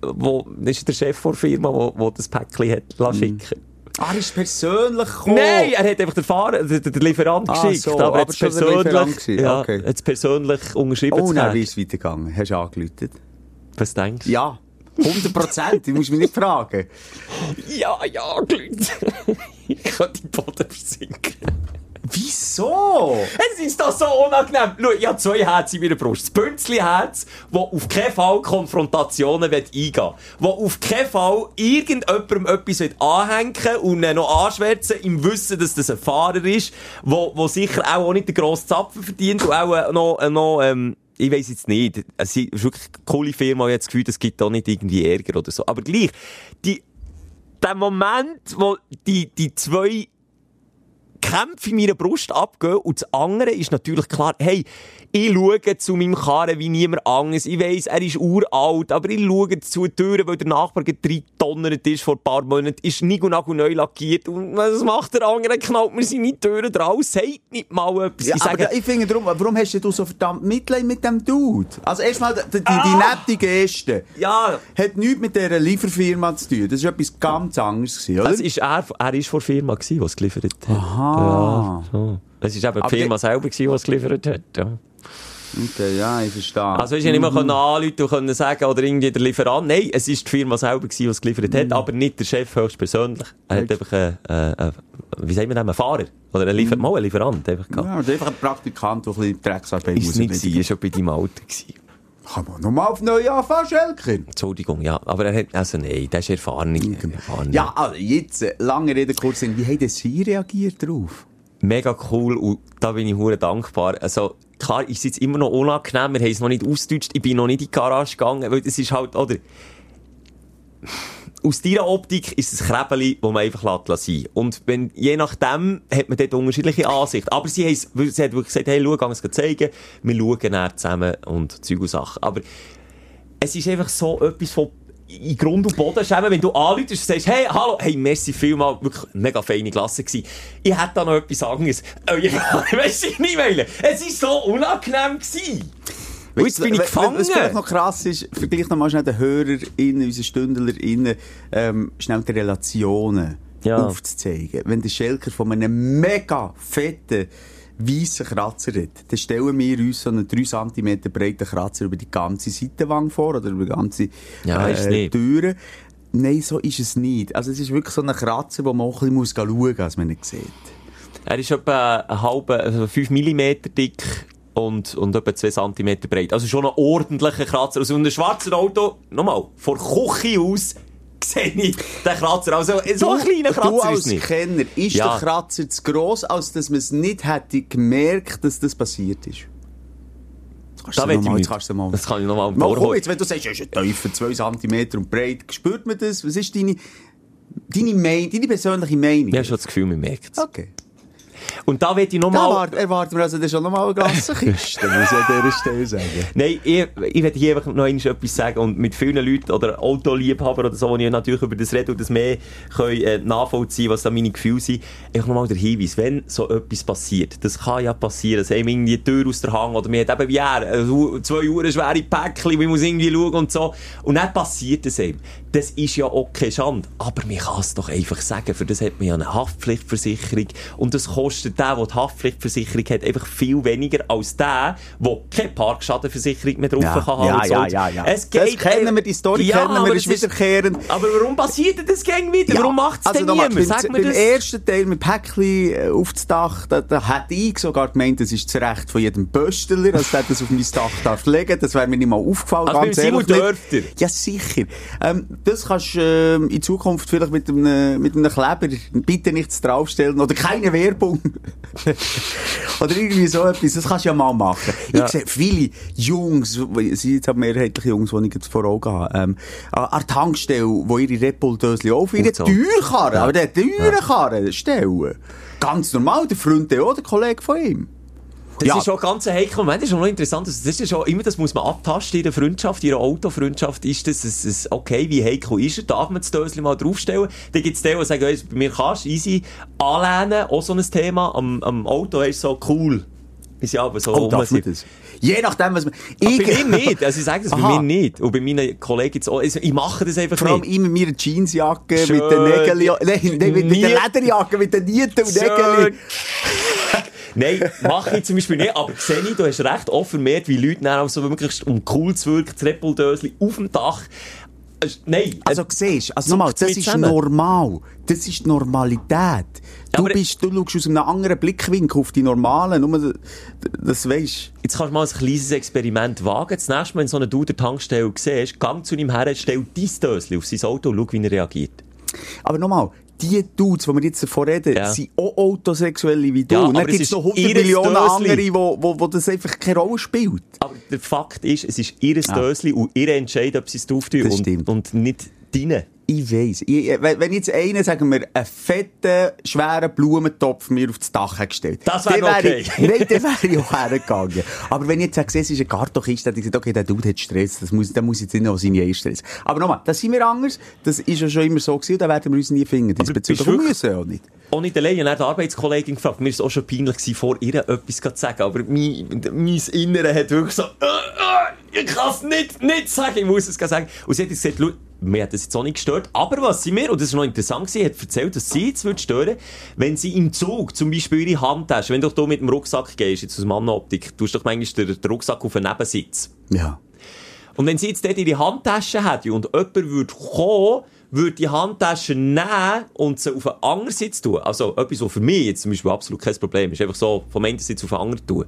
wo, das ist der Chef der Firma, wo das Päckchen hat lassen schicken. Ah, er ist persönlich gekommen. Nein, er hat einfach den Fahrer, den, den Lieferant Ah, geschickt, so, aber, jetzt schon der persönlich, ja, okay. jetzt persönlich unterschrieben Oh, haben. wie ist es weitergegangen? Hast du angeläutet? Was denkst du? Ja. 100 Prozent, du musst mich nicht fragen. Ja, ja, Glück. ich kann die Boden versinken. Wieso? Es ist doch so unangenehm. Schau, ich habe zwei Herzen in meiner Brust. Das Bünzli-Herz, das auf keinen Fall Konfrontationen eingehen will. Das auf keinen Fall irgendjemandem etwas anhängen und ihn noch anschwärzen, im Wissen, dass das ein Fahrer ist, wo, wo sicher auch, nicht den grossen Zapfen verdient und auch äh, noch, äh, noch ähm, ich weiss jetzt nicht. Es ist wirklich eine coole Firma, ich habe das Gefühl, es gibt auch nicht irgendwie Ärger oder so. Aber gleich, die, der Moment, wo die, die zwei Kämpfe in meiner Brust abgehen. Und das andere ist natürlich klar, hey, ich schaue zu meinem Karren wie niemand anderes. Ich weiss, er ist uralt, aber ich schaue zu den Türen, weil der Nachbar gerade drei Tonnen ist vor ein paar Monaten, ist nagel neu lackiert. Und was macht der andere? Knallt mir seine Türen drauf, sagt nicht mal etwas. Ja, ich sage, ich finde darum, warum hast du so verdammt Mitleid mit dem Dude? Also erstmal, die, die, die Ah! nette Geste ja, hat nichts mit dieser Lieferfirma zu tun. Das war etwas ganz anderes, gewesen, oder? das ist er, er ist vor der Firma gewesen, die es geliefert hat. Aha. Ja, so. Es ist eben die Firma die- selber die es geliefert hat. Ja. Okay, ja, ich verstehe. Also, weisst du, nicht mehr mhm. anrufen und können sagen, oder irgendwie der Lieferant. Nein, es ist die Firma selber die es geliefert hat, aber nicht der Chef höchstpersönlich. Er hat einfach einen, äh, äh, wie sagen wir das, einen Fahrer. Oder einen, Liefer mal einen Lieferant einfach gehabt. ja, und einfach ein Praktikant, der ein bisschen Drecksarbeit Ist es nicht gewesen, ist schon bei deinem Alter gewesen. Kann man nochmal auf neu anfangen, Schelker? Entschuldigung, ja. Aber er hat, also nein, der ist erfahren. erfahren. Ja, also jetzt, äh, lange Rede, kurz. Wie haben Sie reagiert darauf? Mega cool und da bin ich hure dankbar. Also, klar, ist es immer noch unangenehm, wir haben es noch nicht ausgedeutscht, ich bin noch nicht in die Garage gegangen, weil es ist halt, oder, aus deiner Optik ist es ein Krebeli, das man einfach sein Und wenn, je nachdem hat man dort unterschiedliche Ansichten. Aber sie, sie hat wirklich gesagt, hey, schau, es zeigen. Wir schauen dann zusammen und Zeug und Sachen. Aber es ist einfach so etwas von in Grund und Boden schämen, wenn du anläutest und sagst, hey, hallo, hey, merci vielmal, wirklich mega feine Klasse gewesen. Ich hätte da noch etwas anderes. Oh, ja, weißt du, nicht wählen. Es war so unangenehm gewesen. Und jetzt bin ich gefangen. Was vielleicht noch krass ist, vergleich noch mal schnell den HörerInnen, unsere StündlerInnen, ähm, schnell die Relationen Ja. aufzuzeigen. Wenn der Schelker von einem mega fetten, weissen Kratzer hat, dann stellen wir uns so einen 3 cm breiten Kratzer über die ganze Seitenwand vor, oder über die ganze Ja, nicht. Türe. Nein, so ist es nicht. Also es ist wirklich so ein Kratzer, wo man auch ein bisschen schauen muss, als man ihn sieht. Er ist etwa ein halber, also 5 mm dick und, und etwa 2 cm breit. Also schon ein ordentlicher Kratzer. Also ein schwarzes Auto, nochmal, vor Küche aus, sehe ich den Kratzer. Also so ein kleiner du Kratzer als ist es nicht. Kenner, ist Ja. der Kratzer zu gross, als dass man es nicht hätte gemerkt, dass das passiert ist? Da du mal, jetzt kannst du mal... Das kann ich noch mal komm jetzt, wenn du sagst, es ist ein Teufel, 2 cm und breit, spürt man das? Was ist deine, deine, Meinung, deine persönliche Meinung? Ich habe schon das Gefühl, man merkt es. Okay. Und da will ich noch Da erwarten, wir also schon nochmal eine Klassenkiste, muss ich an dieser Stelle sagen. Nein, ich, ich werde hier einfach noch etwas sagen und mit vielen Leuten oder Autoliebhabern oder so, die natürlich über das reden und das mehr können, äh, nachvollziehen, was da meine Gefühle sind. Einfach nochmal der Hinweis, wenn so etwas passiert, das kann ja passieren, dass einem irgendwie die Tür aus der Hang oder mir hat eben wie er, äh, zwei Uhr schwere Päckchen, man muss irgendwie schauen und so. Und dann passiert es einem. Das ist ja auch keine Schande. Aber man kann es doch einfach sagen, für das hat man ja eine Haftpflichtversicherung und das kostet der, der die Haftpflichtversicherung hat, einfach viel weniger als der, der keine Parkschadenversicherung mehr drauf Ja, kann. ja, so. ja, ja, ja. Es Das geht kennen wir, die Story ja, kennen wir, aber ist wiederkehrend. Aber warum passiert das gegen wieder? Ja, Warum macht es also denn niemand? beim- Sag mir beim das. ersten Teil mit Päckchen äh, auf das Dach, da, da hätte ich sogar gemeint, das ist das Recht von jedem Bösteler, als der das auf mein Dach darf legen. Das wäre mir nicht mal aufgefallen. Also ganz beim Simon ehrlich. dürft ihr? Ja, sicher. Ähm, das kannst du ähm, in Zukunft vielleicht mit einem, mit einem Kleber bitte nichts draufstellen oder keine Werbung. oder irgendwie so etwas. Das kannst du ja mal machen. Ja. Ich sehe viele Jungs, sind jetzt auch mehrheitlich Jungs, die ich jetzt vor Augen habe, ähm, an der Tankstelle, die ihre Red Bull-Döschen auf ihre Gut so. Türkarren, aber der Türkarren stellen. Ganz normal, der Freund, auch der Kollege von ihm. Das Ja. ist schon ganz ein heikler Moment. Das ist schon noch interessant. Das ist schon immer, das muss man abtasten in der Freundschaft, in der Autofreundschaft. Ist das, es, es, okay, wie heikel ist er? Darf man das Döschen mal draufstellen? Dann gibt's die, die sagen, hey, bei mir kannst du easy anlehnen. Auch so ein Thema. Am, am Auto ist so cool. Ist ja aber so. Oh, darf man das? Je nachdem, was man... Aber Ich- bei mir nicht. Also ich sage das bei Aha. mir nicht. Und bei meinen Kollegen jetzt auch. Also ich mache das einfach Vor allem nicht. immer mit meiner Jeansjacke, Schön. mit den Nägeln, nein, mit, der Lederjacke, mit den Nieten und. Nägeln. Nein, mache ich zum Beispiel nicht. Aber sehe ich, du hast recht, auch vermehrt, wie Leute dann auch so wirklich, um cool zu wirken, das Reppuldösli auf dem Dach. Äh, Nein. Also, siehst also nochmal, das ist zusammen. normal. Das ist die Normalität. Du aber- bist, du schaust aus einem anderen Blickwinkel auf die Normalen, nur, das- weisst. Jetzt kannst du mal ein kleines Experiment wagen. Das nächste Mal, wenn so eine Dude der Tankstelle siehst, gang zu ihm her, stell dein Dösli auf sein Auto und schau, wie er reagiert. Aber nochmal, die Dudes, die wir jetzt davon reden, Ja. sind auch Autosexuelle wie du. Ja, dann gibt es noch 100 ihres Millionen Dösli. andere, wo, wo, wo das einfach keine Rolle spielt. Aber der Fakt ist, es ist ihr Ja. Dösli und ihr entscheidet, ob sie es drauf tun und, und nicht deine. Ich weiss. Ich, ich- wenn jetzt einer, sagen wir, einen fetten, schweren Blumentopf mir auf das Dach gestellt Das wäre okay. ich, Nein, dann wäre ich auch hergegangen. Aber wenn ich jetzt sage, es ist ein Kartonkiste, dann hätte ich gesagt, okay, der Dude hat Stress, das muss, der muss jetzt nicht noch seine stressen. Aber nochmal, das sind wir anders. Das ist ja schon immer so gewesen, da werden wir uns nie finden. Du wir müssen ja auch nicht. Auch nicht allein. Ich habe die Arbeitskollegin gefragt. Mir war es auch schon peinlich, gewesen, vor ihr etwas zu sagen. Aber mein, mein Innere hat wirklich so, äh, äh, ich kann es nicht, nicht sagen, ich muss es sagen. Und sie hat gesagt, mir hat das jetzt auch nicht gestört. Aber was sie mir, und das ist noch interessant gewesen, hat erzählt, dass sie jetzt würde stören, wenn sie im Zug zum Beispiel ihre Handtasche, wenn du doch mit dem Rucksack gehst, jetzt aus Mannoptik, tust du doch manchmal den, den Rucksack auf den Nebensitz. Ja. Und wenn sie jetzt dort ihre Handtasche hätte und jemand würde kommen, würde die Handtasche nehmen und sie auf einen anderen Sitz tun. Also etwas, was für mich jetzt zum Beispiel absolut kein Problem ist. Einfach so vom einen Sitz auf den anderen tun.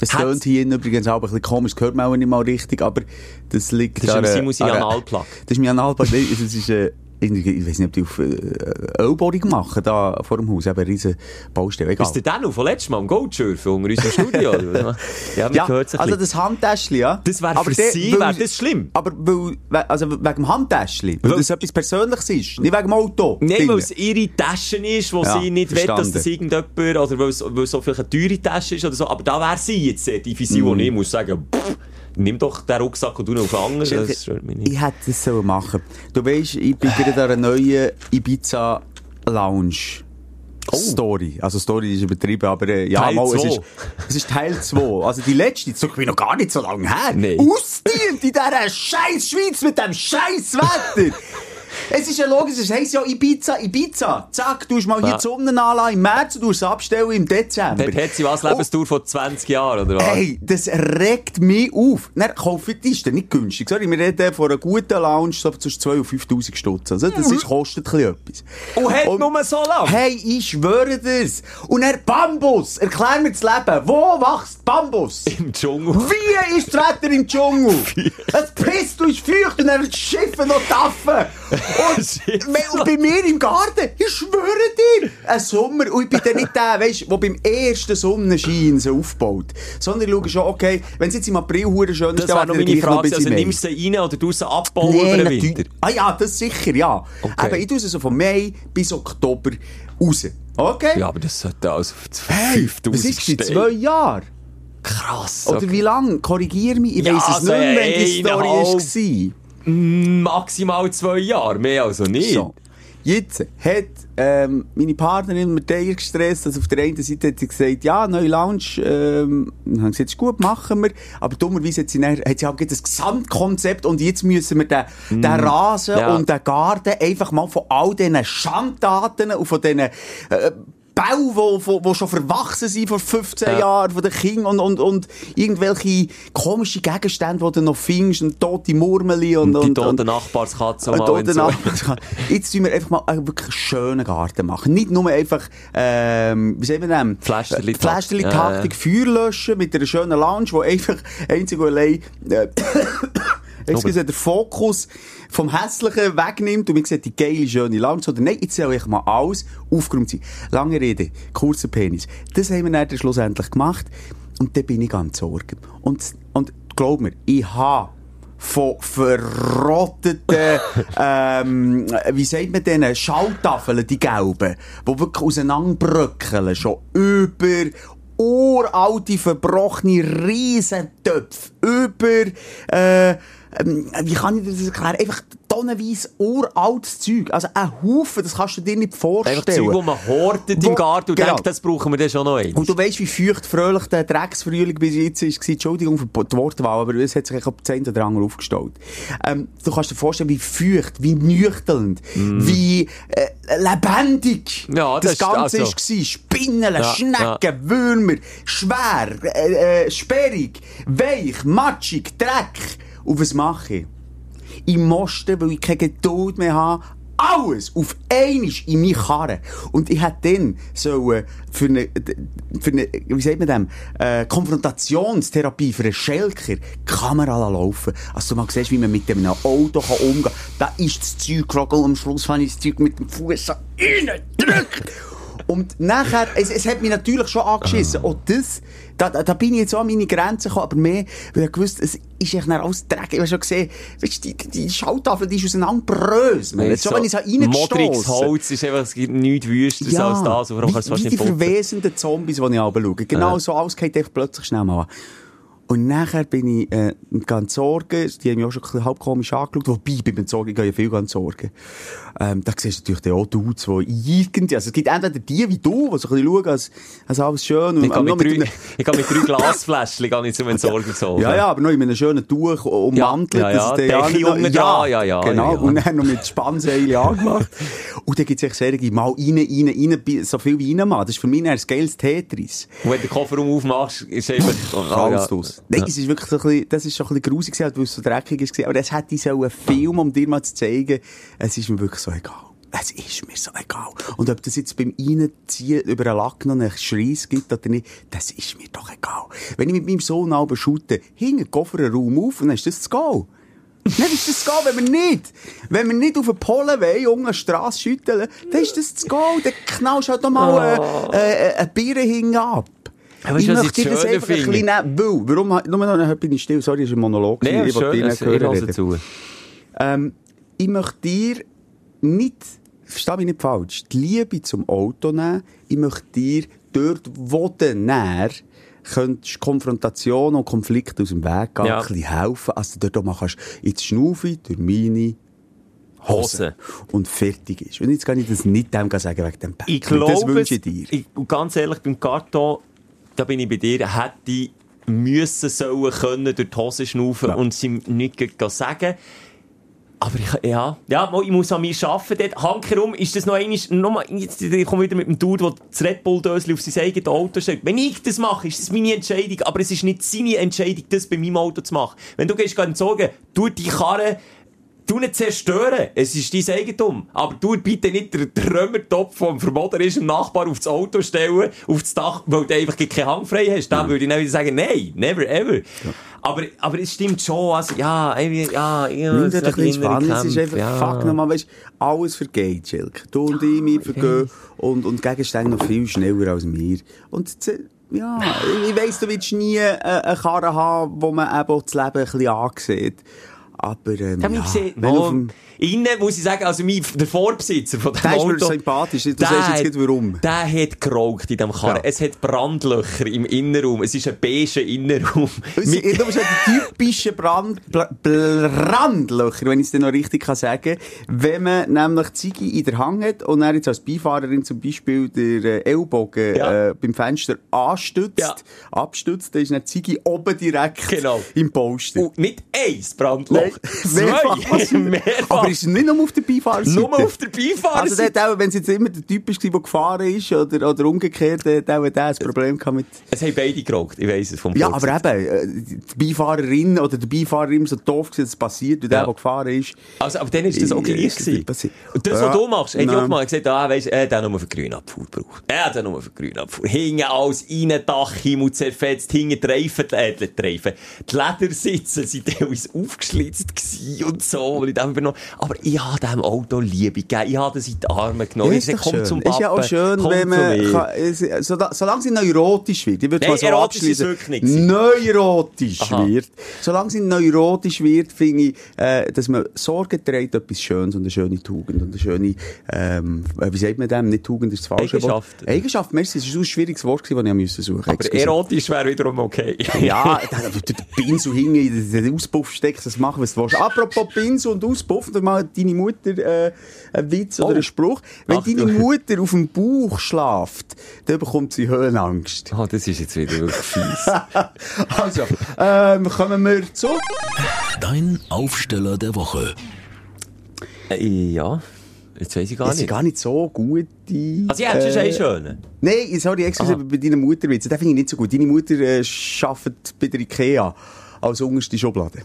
Das Hat's- tönt hier übrigens auch ein bisschen komisch, das hört man auch nicht mal richtig, aber das liegt Das ist an- im Simon seine an- Analplug. Das ist mein Analplug. Es ist, äh, irgendwie, ich weiß nicht, ob die auf äh, Ölbohrung machen, da vor dem Haus, eben riesen Baustelle, egal. Bist du denn noch von letztes Mal am Goldschürfen unter unserem Studio? ja, Ja, hört sich ein also das Handtäschchen, ja. Das wäre für der- sie wäre das schlimm. Aber weil, we- also wegen dem Handtäschchen, weil Weil- das etwas Persönliches ist, nicht wegen dem Auto. Nein, weil es ihre Tasche ist, wo Ja, sie nicht will, dass verstanden. das irgendjemand, oder weil es, so vielleicht eine teure Tasche ist oder so. Aber da wäre sie jetzt die Vision, Mhm. ich muss sagen, pff, nimm doch den Rucksack und du noch auf anderen. Das stört mich Ich hätte das sollen machen Du weißt, ich bin gerade an einer neuen Ibiza Lounge. Story. Also Story ist übertrieben, aber äh, ja, Oh. Teil mal, es ist, es ist Teil 2. Also die letzte, das ist noch gar nicht so lange her. Nee. Ausdient in dieser scheiß Schweiz mit dem scheiß Wetter. Es ist ja logisch, es heisst ja Ibiza, Ibiza. Zack, du hast mal hier Ja. die Sonne anlassen im März und du hast es abstellen im Dezember. Dort hat sie was, Oh, Lebensdauer von 20 Jahren, oder was? Hey, das regt mich auf. Dann kaufe die ist nicht günstig. Sorry, wir reden von einer guten Lounge so zwischen 2.000 und 5'000 Stutz. Also, das ist, kostet ein bisschen etwas. Und hat nur so lang? Hey, ich schwöre das. Und er Bambus. Erklär mir das Leben. Wo wächst Bambus? Im Dschungel. Wie ist das Wetter im Dschungel? es pisst und ist feucht und dann Schiffe noch taffen. Und, bei mir im Garten, ich schwöre dir, ein Sommer, und ich bin dann nicht der, weißt, der beim ersten Sonnenschein so aufbaut. Sondern ich schaue schon, okay, wenn es jetzt im April hure schön ist, Das wäre meine noch Also Mai. nimmst du sie rein oder tust du sie abbauen Nee, über den. Winter? Ah ja, das sicher, ja. Okay. Aber ich tue es so von Mai bis Oktober raus. Okay? Ja, aber das sollte also auf Hey, 5000 was ist seit zwei Jahren? Krass. Oder okay. wie lange? Korrigier mich. Ich Ja, weiss es also nicht mehr, wenn die Story war. Maximal zwei Jahre, mehr also nicht. So. Jetzt hat ähm, meine Partnerin mit der gestresst. Also auf der einen Seite hat sie gesagt, ja, neue Lounge, ähm, dann haben sie gesagt, ist gut, machen wir. Aber dummerweise hat sie, dann, hat sie halt das Gesamtkonzept und jetzt müssen wir den, den Rasen Mm. Ja. und den Garten einfach mal von all diesen Schandtaten und von diesen äh, Bau, die, die schon verwachsen sind vor 15 Ja. Jahren, von den Kindern und, und, und irgendwelche komischen Gegenstände, die du noch findest, und tote Murmeli und, Die und, tote und, Nachbarskatze und und so. danach- Jetzt müssen wir einfach mal einen wirklich schönen Garten machen. Nicht nur einfach, ähm, wie sagen wir denn? Pflasterli-Taktik. Pflasterli-Taktik, Feuer löschen mit einer schönen Lounge, wo einfach einzig und allein, äh, excuse, der Fokus vom Hässlichen wegnimmt und man sieht die geile, schöne Lounge. Oder nein, jetzt soll ich mal alles aufgeräumt sein. Lange Rede, kurzer Penis. Das haben wir dann schlussendlich gemacht. Und dann bin ich ganz sorgen. Und, und glaub mir, ich habe von verrotteten, ähm, wie sagt man denen, Schalltafeln, die gelben, die wirklich auseinanderbröckeln, schon über uralte, verbrochene Riesentöpfe, über, äh, ähm, wie kann ich das erklären? Einfach tonnenweise uraltes Zeug. Also ein Haufen, das kannst du dir nicht vorstellen. Einfach Zeug, die man hortet Wo- im Garten und genau. denkt, das brauchen wir dann schon noch eins. Und du weißt, wie feucht, fröhlich der Drecksfrühling bis jetzt war. Entschuldigung für die Wortwahl, aber es hat sich auf die Zehn oder aufgestellt. Ähm, du kannst dir vorstellen, wie feucht, wie nüchternd, wie äh, lebendig Ja, das das ist- Ganze also- war. Spinnen, Ja, Schnecken, Würmer, schwer, äh, äh, sperrig, weich, matschig, Dreck. Und was mache ich? Ich musste, weil ich keine Geduld mehr habe, alles auf einmal in meine Karre. Und ich hätte dann so für eine, für eine, wie sagt man dem, äh, Konfrontationstherapie für einen Schelker Kamera laufen. Also du mal siehst, wie man mit einem Auto kann umgehen kann. Da ist das Zeug am Schluss habe ich das Zeug mit dem Fuß so reingedrückt. Und nachher, es, es hat mich natürlich schon angeschissen. Und das, da, da, bin ich jetzt auch an meine Grenzen gekommen, aber mehr, weil ich gewusst, es ist echt alles Dreck. Ich habe schon gesehen, weißt, du, die, die Schalltafel, die ist auseinanderbröselt. Nee, Jetzt schon, wenn ich es reingestoßen Modriges Holz ist einfach, es gibt nichts Wüsteres als das, warum wie, wie die verwesenden Zombies, die ich anschaue. Genau Ja. so, alles geht einfach plötzlich schnell mal an. Und nachher bin ich äh, ganz Sorgen, die haben mich auch schon halb komisch angeschaut, wobei bei den Sorgen gehe ich viel ganz Sorgen. Ähm, da siehst du natürlich auch Dudes, die irgendwie, also es gibt entweder die wie du, die so ein bisschen schauen, als, als alles schön und Ich gehe noch mit, drei, ich gehe mit drei Glasfläschchen gehe ich zum Entsorger zu holen. ja, ja, aber noch in einem schönen Tuch ummantelt. Ja, ja, nicht noch- unten dran, ja, ja, Genau, ja, ja. und dann noch mit Spannseile angemacht. Und dann gibt es echt Serien, mal rein, rein, rein, so viel wie rein, Mann. Das ist für mich ein geiles Tetris. Und wenn du den Kofferraum aufmachst, ist einfach... Alles aus. Nein, es ist wirklich so ein bisschen, das ist schon ein bisschen grusig gewesen, weil es so dreckig ist. Aber es hätte so einen Film, um dir mal zu zeigen, es ist mir wirklich so egal. Es ist mir so egal. Und ob das jetzt beim Reinziehen über einen Lack noch einen Schreiss gibt oder nicht, das ist mir doch egal. Wenn ich mit meinem Sohn aber shoote, hing ein Kofferraum auf und dann ist das zu gehen. Dann ist das zu gehen, wenn wir nicht, wenn wir nicht auf den Polen wollen, unten eine Strasse schütteln, dann ist das zu gehen. Dann knallst du halt noch mal äh, äh, eine Biere hinten ab. Aber ich möchte dir das einfach ein finde? bisschen nehmen, weil, warum, nur noch, bin ich still, sorry, das ist ein Monolog. Nee, ich schön, ich höre reden. zu. Ähm, ich möchte dir nicht, versteh mich nicht falsch, die Liebe zum Auto nehmen. Ich möchte dir dort, wo du näher könntest Konfrontation und Konflikte aus dem Weg gehen, Ja. ein bisschen helfen. Also dort auch mal kannst ins Schnaufi, durch meine Hose. Hose. Und fertig ist. Und jetzt kann ich das nicht dem sagen wegen dem Päckchen. Ich glaube, Das wünsche ich dir. Ich, ganz ehrlich, beim Karton, da bin ich bei dir, hätte ich müssen, sollen, können durch die Hose schnaufen Ja. und sie nicht sagen. Aber ich, ja, ja, ich muss an mir arbeiten dort. Hankerum ist das noch einmal, nochmal, jetzt, ich komme wieder mit dem Dude, der das Red Bull Dösli auf sein eigenes Auto stellt. Wenn ich das mache, ist das meine Entscheidung. Aber es ist nicht seine Entscheidung, das bei meinem Auto zu machen. Wenn du gehst, entsorgen, tu die Karre, Du nicht zerstören, es ist dein Eigentum. Aber du bitte nicht den Römertopf, der am Vermoder ist, im Nachbar aufs Auto stellen, aufs Dach, weil du einfach keine Hand frei hast. Da würde ich dann wieder sagen, nein, never ever. Aber, aber es stimmt schon, also, ja, irgendwie, ja, ja, Nimm es dir bisschen innere Spannung. Es ist einfach, ja. fuck nochmal, weißt alles vergeht, Schilk. Du und ich, wir vergehen und, und Gegenstände noch viel schneller als wir. Und, ja, ich- weiss, du willst nie äh, eine Karre haben, wo man eben das Leben ein bisschen ansieht. Aber, ähm, Ja, gesehen, wenn auf dem, innen muss ich sagen, also mein, der Vorbesitzer von dem Der ist mir Auto. sympathisch. Du der sagst jetzt nicht warum. Der hat geraucht in diesem Karren. Ja. Es hat Brandlöcher im Innenraum. Es ist ein beiger Innenraum. Mit- Du bist ein typischer Brand, Brandlöcher, wenn ich es dir noch richtig kann sagen Wenn man nämlich Ziege in der Hand hat und dann jetzt als Beifahrerin zum Beispiel den äh, Ellbogen Ja. äh, beim Fenster anstützt, Ja. abstützt, dann ist die Ziege oben direkt Genau. im Poster. Und nicht eins Brandloch. mehrfach. Mehrfach. Aber ist nicht nur auf der Beifahrerseite? Nur auf der Beifahrer. Also, der wenn es jetzt immer der Typ ist, der gefahren ist, oder, oder umgekehrt, der hat auch der ein Problem gehabt mit, es haben beide geraucht. Ich weiss es vom Ja, Vorbesitzer. aber eben, äh, die Beifahrerin oder der Beifahrer immer so doof gewesen, dass es passiert, und der, Ja. der gefahren ist. Also, aber dann ist das auch Ja, gleich nicht gewesen. Und das, was Ja. du machst, hätte ich auch mal gesagt, ah, weisst, er hat nur für Grünabfuhr gebraucht. Er hat nur für Grünabfuhr. Hingen alles rein, Dachhimmel zerfetzt, hingen die Reifen, äh, die Reifen. Die Ledersitze sind teilweise aufgeschlitzt gewesen und so. Und ich noch, aber ich habe diesem Auto Liebe gegeben. Ich habe das in die Arme genommen. Ja, ich ist, komm schön. zum ist ja auch Pappen, schön, wenn man, kann, so, solange sie neurotisch wird, ich würde mal so abschließen, neurotisch Aha. wird, solange sie neurotisch wird, finde ich, äh, dass man Sorge trägt, etwas Schönes und eine schöne Tugend und eine schöne, ähm, äh, wie sagt man dem, nicht Tugend ist das falsche Eigenschaft. Wort. Eigenschaft, merci, es war ein schwieriges Wort, das ich musste suchen Aber Excuse. erotisch wäre wiederum okay. Ja, der der Pinsel hinten in den Auspuff steckst, das machen, was du willst. Apropos Pinsel und Auspuff, da mal deine Mutter äh, einen Witz oder Oh. einen Spruch. Wenn Ach, deine Mutter auf dem Bauch schlaft, dann bekommt sie Höhenangst. Oh, das ist jetzt wieder wirklich fies. Also, ähm, kommen wir zu... Dein Aufsteller der Woche. äh, ja, jetzt weiss ich gar Das sind nicht. gar nicht so gute... Also, ich hätte schon einen schönen. Nein, sorry, excuse, bei deiner Mutter den finde ich nicht so gut. Deine Mutter äh, arbeitet bei der Ikea als unterste Schublade.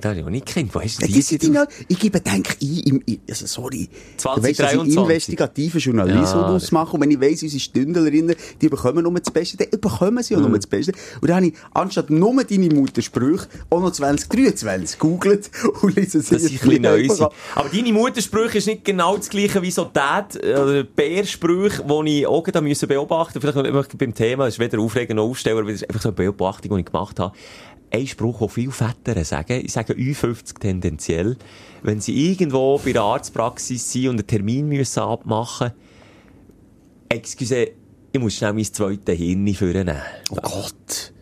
Da habe ich auch nicht gekannt. Wo hast du sind jetzt die noch, ich gebe, denk ich, im, also sorry. 20, du weißt, dass ich 23. investigativen Journalismus Ja. mache und wenn ich weiss, unsere Stündlerinnen, die bekommen nur das Beste, dann bekommen sie auch Mhm. nur das Beste. Und dann habe ich, anstatt nur deine Muttersprüche, auch noch 2023 gegoogelt und lese sie Das ist ein bisschen neu. Aber deine Muttersprüche ist nicht genau das gleiche wie so Dad- oder Bärsprüche, die ich auch gerade müssen beobachten musste. Vielleicht beim Thema, das ist weder aufregend noch aufstellen, aber das ist einfach so eine Beobachtung, die ich gemacht habe. Ein Spruch, den viele Väter sagen, ich sage Ü50 tendenziell, wenn sie irgendwo bei der Arztpraxis sind und einen Termin müssen abmachen excuse, ich muss schnell mein zweites Hirn vornehmen. Oh Gott.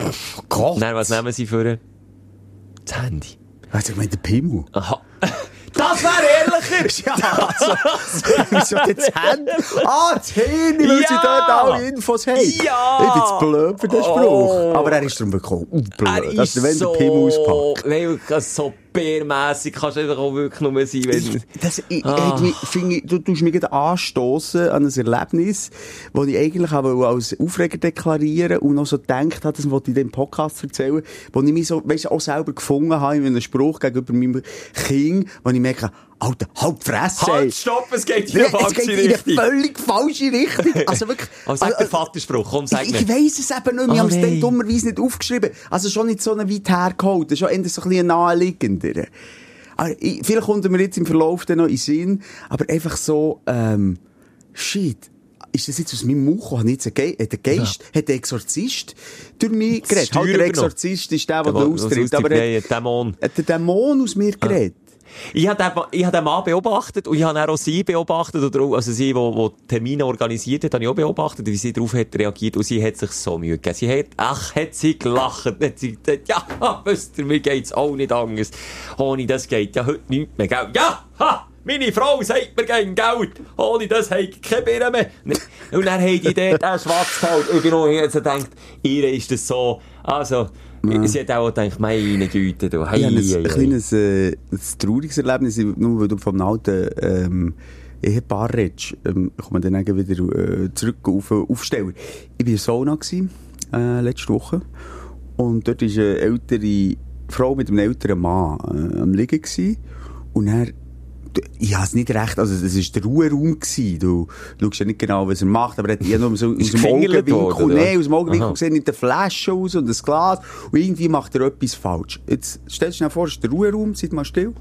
Oh Gott. Dann, was nehmen sie für Das Handy. Also, ich meine, der Pimmel. Aha. Das wäre ehrlicher! Ja, also, wieso jetzt Hand? Ah, das Hirn, weil sie Ja. dort alle Infos haben. Ja. Ich bin zu blöd für den Spruch. Oh. Aber er ist darum bekommen. Uh, Er blöd. Also, ist wenn so, der Pimmel auspackt. Nein, so bärmässig kannst du einfach auch wirklich nur sein, wenn... Das, ich, Ah. finde ich, du tust mich gerade anstoßen an ein Erlebnis, das ich eigentlich auch als Aufreger deklarieren und noch so gedacht habe, das wollte ich in dem Podcast erzählen, wo ich mich so, weißt, auch selber gefunden habe in einem Spruch gegenüber meinem Kind, wo ich merke, Alter, halt die Fresse, ey. Halt, stopp, es geht in Ja, die es falsche geht in eine Richtung. völlig falsche Richtung. Also wirklich. Aber sag den äh, Vaterspruch, komm, sag ich, mir. ich weiss es eben nicht. Ich Oh, habe es dann dummerweise nicht aufgeschrieben. Also schon nicht so weit hergeholt. Das ist schon eher so ein bisschen naheliegender. Aber ich, vielleicht kommt mir jetzt im Verlauf dann noch in Sinn. Aber einfach so, ähm, shit. Ist das jetzt aus meinem Mund gekommen? Hat ein Ge hat der Geist, hat der Exorzist durch mich geredet? Halt, der. Exorzist ist der, der, Der, der austritt. Aber ein Dämon. hat der Dämon aus mir geredet? Ich habe den, ich Mann beobachtet und ich habe auch sie beobachtet, oder auch- also sie, die, Termine organisiert hat, habe ich auch beobachtet, wie sie darauf hat reagiert und sie hat sich so Mühe gegeben. Sie hat, ach, hat sie gelacht, hat sie gesagt, ja, wisst ihr, mir geht's auch nicht anders. Ohne das geht ja heute nichts mehr, gell? Ja, ha! Meine Frau sagt mir kein Geld. Ohne das habe ich keine Birne mehr. Und dann haben die dort auch schwarz geholt. Ich bin noch jetzt gedacht, ihr ist das so. Also, sie hat auch gedacht, meine Güte, du. Ich habe ein, ein kleines äh, ein trauriges Erlebnis, nur weil du vom alten ähm, Ehepaar redest, ähm, kommen wir dann wieder äh, zurück auf äh, Aufsteller. Ich war in Sauna gewesen, äh, letzte Woche und dort war eine ältere Frau mit einem älteren Mann äh, am Liegen gewesen. und er ich habe es nicht recht, also das war der Ruheraum gewesen. Du schaust ja nicht genau, was er macht, aber er hat ja nur so aus dem Augenwinkel, worden, nee, aus dem Augenwinkel gesehen, nimmt eine Flasche aus und ein Glas und irgendwie macht er etwas falsch. Jetzt stell dir schnell vor, es ist der Ruheraum, seid mal still.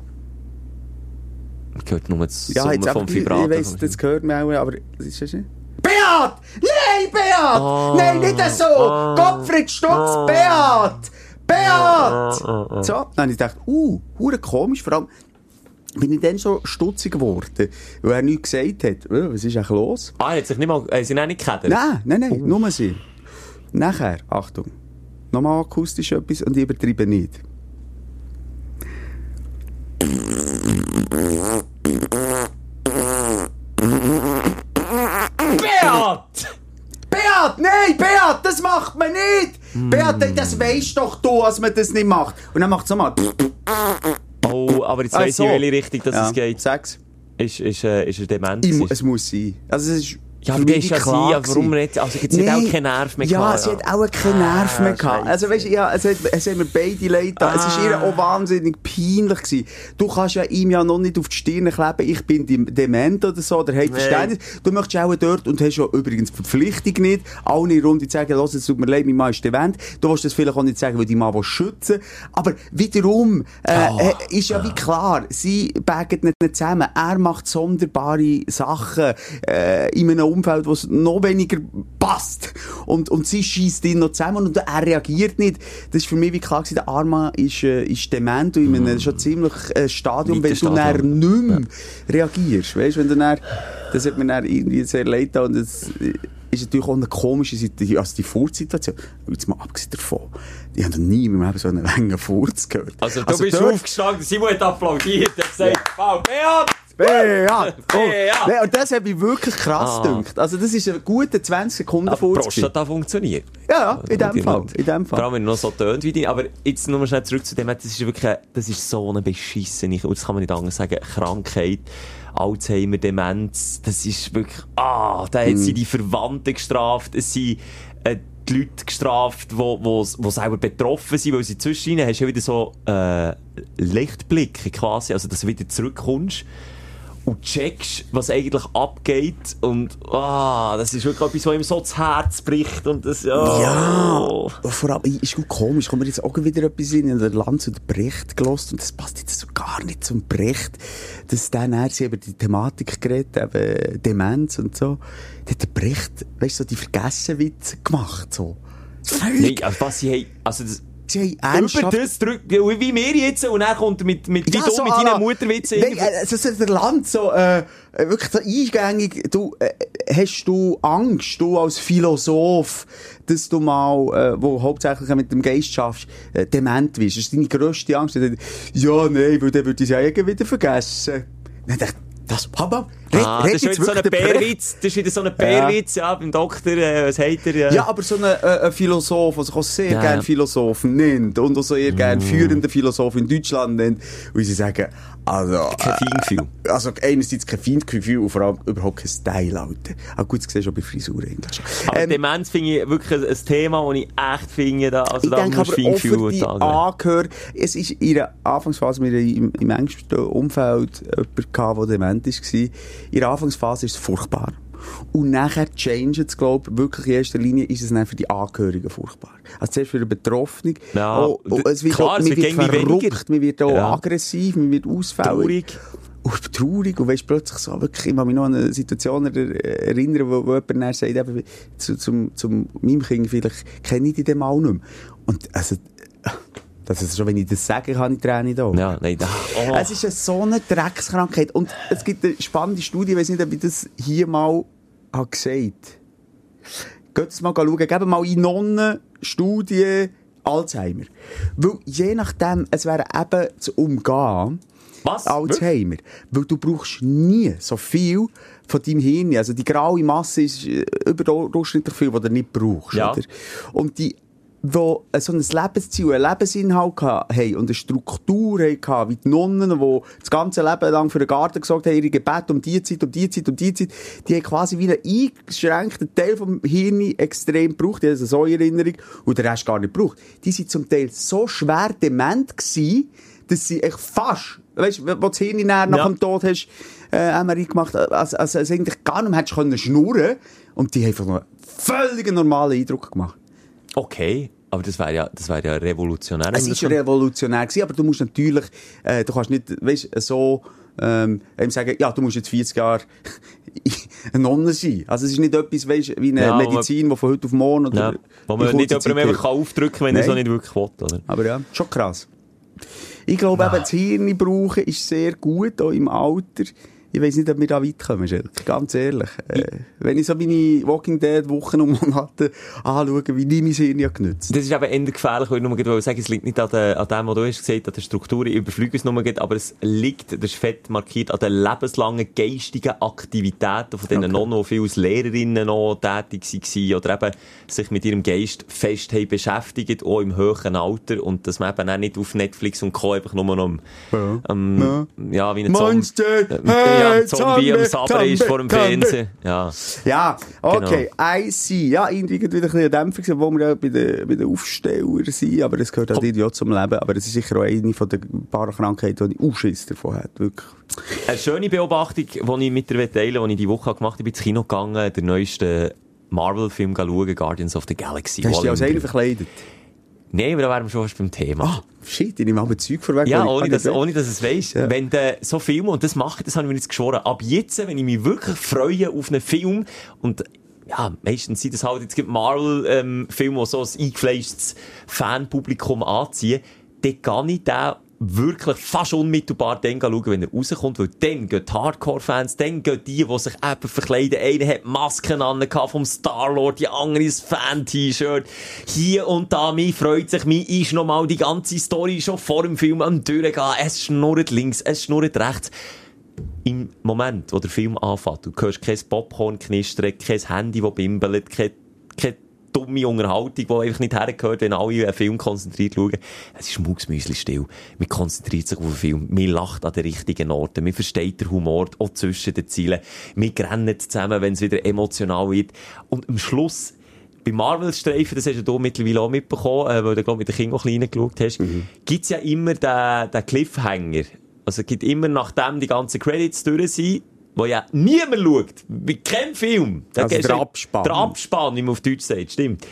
gehört nur das Ja, Summen vom einfach, ich, Vibrator. weiss, das gehört mir auch, aber es ist schön. Beat! Nein, Beat! Ah. Nein, nicht so! Gottfried Stutz, Beat! Beat! So, dann habe ich gedacht, uh, hure komisch, vor allem bin ich dann so stutzig geworden, weil er nichts gesagt hat. Äh, Was ist eigentlich los? Ah, er hat sich nicht mal, äh, sie haben nicht gekedert? Nein, nein, nein, nur sie. Nachher, Achtung, nochmal akustisch etwas und ich übertreibe nicht. Beat! Beat, nein, Beat, das macht man nicht! Beat, das weisst doch du, dass man das nicht macht. Und dann macht es nochmal. Oh, aber jetzt Ah, weiss so. ich, in welche Richtung das Ja, es geht. Sag's. Ist, ist, äh, ist er dement? Ich, es muss sein. Also, es ist Ja, für mich ja klar sie, ja, warum nicht? Also, sie hat auch keinen Nerv mehr Ja, gehabt, sie ja. hat auch keinen Nerv mehr Ah, gehabt. Also, weißt du, ja, es hat, es hat mir beide leid getan. Es Ah. ihr auch wahnsinnig peinlich gewesen. Du kannst ja ihm ja noch nicht auf die Stirn kleben, ich bin dem- dement oder so, oder hey, Verständnis. Du möchtest auch dort, und hast ja übrigens die Verpflichtung nicht, alle Runde zu sagen, los, es tut mir leid, mein Mann ist dement. Du willst das vielleicht auch nicht sagen, weil dein Mann will schützen. Aber wiederum, äh, Ah. äh, ist ja wie klar, sie nicht nicht zusammen. Er macht sonderbare Sachen, äh, in einem Umfeld, wo es noch weniger passt. Und, und sie schießt ihn noch zusammen und er reagiert nicht. Das ist für mich wie klar gewesen, der Arma ist, äh, ist dement und in einem schon ziemlich äh, Stadium, wenn du dann nicht mehr reagierst. Weißt, wenn du dann, das hat mir dann irgendwie sehr leid getan und das äh, ist natürlich auch eine komische Situation, also die Furzsituation. Jetzt mal abgesehen davon, ich habe noch nie in meinem Leben so einen langen Furz gehört. Also, du bist dort- aufgestanden, Simon hat applaudiert, er hat gesagt, wow, Beat! Beat! Beat! Und das hat mich wirklich krass Ah. gedünkt. Also das ist ein guter 20 Sekunden gewesen. Prostata funktioniert. Ja, ja, in dem Die Fall. In dem Vor Fall. allem, wenn er noch so tönt wie die. Aber jetzt nur schnell zurück zu dem, das ist wirklich, eine- das ist so eine beschissene, und das kann man nicht anders sagen, Krankheit. Alzheimer, Demenz, das ist wirklich, ah, da hat sie die Verwandten gestraft, es sind, äh, die Leute gestraft, wo, wo, wo selber betroffen sind, weil sie zwischen ihnen hast du ja wieder so, äh, Lichtblicke quasi, also dass du wieder zurückkommst und checkst, was eigentlich abgeht und, ah, das ist wirklich etwas, was ihm so das Herz bricht und das, oh. Ja, vor allem, ist gut komisch, kommt mir jetzt auch wieder etwas in, in der Lanz und Brecht gelost und das passt jetzt so gar nicht zum Brecht, dass dann er sie über die Thematik geredet, eben Demenz und so, da hat der Brecht, weißt du, so die Vergessenwitze gemacht, so. Nein, also was sie haben, also das, Sie haben über das drückt, wie wir jetzt, und dann kommt er mit, mit, wie Ja, du so mit deinen Mutterwitzen. Nein, äh, also, so der Land so, äh, wirklich so eingängig, du, äh, hast du Angst, du als Philosoph, dass du mal, äh, wo hauptsächlich mit dem Geist schaffst, äh, dement wirst? Das ist deine grösste Angst. Ja, nein, weil dann würde ich es ja irgendwie wieder vergessen. Dann dachte ich, das, Papa, red, ah, red das ist so ein. Bärwitz, das ist wieder so ein Bärwitz, ja, beim Doktor, äh, was hat er, äh, Ja, aber so ein, äh, Philosoph, der sich auch sehr Ja, gerne ja. Philosophen nennt und auch sehr gerne führende Philosophen in Deutschland nennt, und sie sagen, also, kein Feingefühl. also einerseits kein Feindgefühl und vor allem überhaupt kein Style, Alter. Ah, gut, das siehst du auch bei Frisur eigentlich. Aber Ähm, Demenz finde ich wirklich ein, Thema, das ich echt finde, da, also ich da denke musst aber du Feingefühl legen. Angehör, es ist in der Anfangsphase, wir haben im, im engsten Umfeld jemanden gehabt, der dement war. In der Anfangsphase ist es furchtbar. Und nachher change es, glaube ich, wirklich in erster Linie ist es dann für die Angehörigen furchtbar. Also zuerst für den Betroffenen. Ja, oh, oh, es wird, klar, auch, es wird wird weniger. verrückt, man wird auch Ja. aggressiv, man wird ausfällig. Traurig. Und traurig. Und weisst plötzlich so, wirklich, ich kann mich noch an eine Situation er- erinnern, wo, wo jemand dann sagt, eben, zu, zum, zum meinem Kind vielleicht, kenne ich die dem auch nicht mehr. Und, also, das ist schon, wenn ich das sage, kann ich Tränen da. Ja, nein, da, oh. Es ist eine, so eine Dreckskrankheit. Und es gibt eine spannende Studie, ich weiß nicht, ob ich das hier mal habe gesagt Geht es mal schauen, geben mal in Nonnen Studie Alzheimer. Weil je nachdem, es wäre eben zu umgehen, Was? Alzheimer. Weil du brauchst nie so viel von deinem Hirn. Also die graue Masse ist äh, überdurchschnittlich viel, die du nicht brauchst. Ja. Oder? Und die, wo äh, so ein Lebensziel, einen Lebensinhalt haben und eine Struktur hatten, wie die Nonnen, die das ganze Leben lang für den Garten gesagt haben, ihre Gebete um die Zeit, um die Zeit, um die Zeit, die haben quasi wie einen eingeschränkten Teil vom Hirn extrem gebraucht, die haben so in Erinnerung, und den Rest gar nicht gebraucht. Die sind zum Teil so schwer dement gewesen, dass sie echt fast, weißt du, wo das Hirn nach Ja. dem Tod hast, äh, MRI gemacht, also, also, also eigentlich gar nicht mehr hättest können schnurren und die haben einfach noch einen völlig normalen Eindruck gemacht. Okay, aber das wäre ja, das wäre ja revolutionär. Es ist revolutionär gewesen, aber du musst natürlich, äh, du kannst nicht, weißt, so, ähm, sagen, ja, du musst jetzt 40 Jahre eine Nonne sein. Also es ist nicht etwas, weißt, wie eine Ja, Medizin, die von heute auf morgen oder ja, wo man nicht jemandem einfach aufdrücken kann, wenn er Nein. so nicht wirklich will, oder? Aber ja, schon krass. Ich glaube eben, das Hirn brauchen ist sehr gut, auch im Alter. Ich weiss nicht, ob wir da weit kommen, Schelke. Ganz ehrlich. Äh, wenn ich so meine Walking Dead Wochen und Monate anschaue, wie nie mein Hirn ja genützt. Das ist eben eher gefährlich, weil ich nur gerade sagen, es liegt nicht an, der, an dem, was du hast gesagt, an der Struktur, ich überfliege es nur gerade, aber es liegt, das ist fett markiert, an den lebenslangen geistigen Aktivitäten von diesen Okay. Nonnen, die viel als Lehrerinnen noch tätig waren oder eben sich mit ihrem Geist fest haben beschäftigt, auch im höheren Alter und dass man eben auch nicht auf Netflix und Co. einfach nur noch am, am ja. wie ein Zombie, Monster, ja, hey, Zombie am Sabre ist vor dem Fernsehen, ja. Ja, okay, Genau. I see. Ja, irgendwie wieder ein bisschen ein Dämpfer, wo wir ja bei den, bei den Aufstellern sind, aber das gehört halt irgendwie auch zum Leben. Aber es ist sicher auch eine von den paar Krankheiten, die ich Ausschiss davon habe, wirklich. Eine schöne Beobachtung, die ich mit dir teilen will, die ich die Woche gemacht habe. Ich bin ins Kino gegangen, den neuesten Marvel-Film schauen, Guardians of the Galaxy. Hast du dich als einer verkleidet? Nein, aber da wären wir schon fast beim Thema. Ah, shit, ich nehme aber Zeug vorweg. Ja, ohne dass, ohne dass es weisst. Ja. Wenn du so Filme, und das mache ich, das habe ich mir jetzt geschworen, ab jetzt, wenn ich mich wirklich freue auf einen Film, und ja, meistens sind das halt, jetzt gibt Marvel-Filme, die so ein eingefleischtes Fanpublikum anziehen, dann gehe ich den wirklich fast unmittelbar dann schauen, wenn er rauskommt, weil dann gehen die Hardcore-Fans, dann gehen die, die sich eben verkleiden. Einer hat Masken an vom Star-Lord, die andere ein Fan-T-Shirt. Hier und da, mir freut sich, mir ist noch mal die ganze Story schon vor dem Film am Durchgehen. Es schnurrt links, es schnurrt rechts. Im Moment, wo der Film anfängt, du hörst kein Popcorn knistern, kein Handy, das bimbelt, keine, keine dumme Unterhaltung, die einfach nicht hergehört, wenn alle einen Film konzentriert schauen. Es ist mucksmüsli still. Man konzentriert sich auf den Film. Man lacht an den richtigen Orten. Man versteht den Humor auch zwischen den Zielen. Man rennt zusammen, wenn es wieder emotional wird. Und am Schluss, bei Marvel-Streifen, das hast du mittlerweile auch mitbekommen, äh, weil du, glaub ich, mit den Kindern auch klein geschaut hast, gibt's ja immer den, den Cliffhanger. Also, es gibt immer, nachdem die ganzen Credits durch sind, wo ja niemand schaut, bei keinem Film. Da Also der Abspann. Der Abspann, wie man auf Deutsch sagt, stimmt.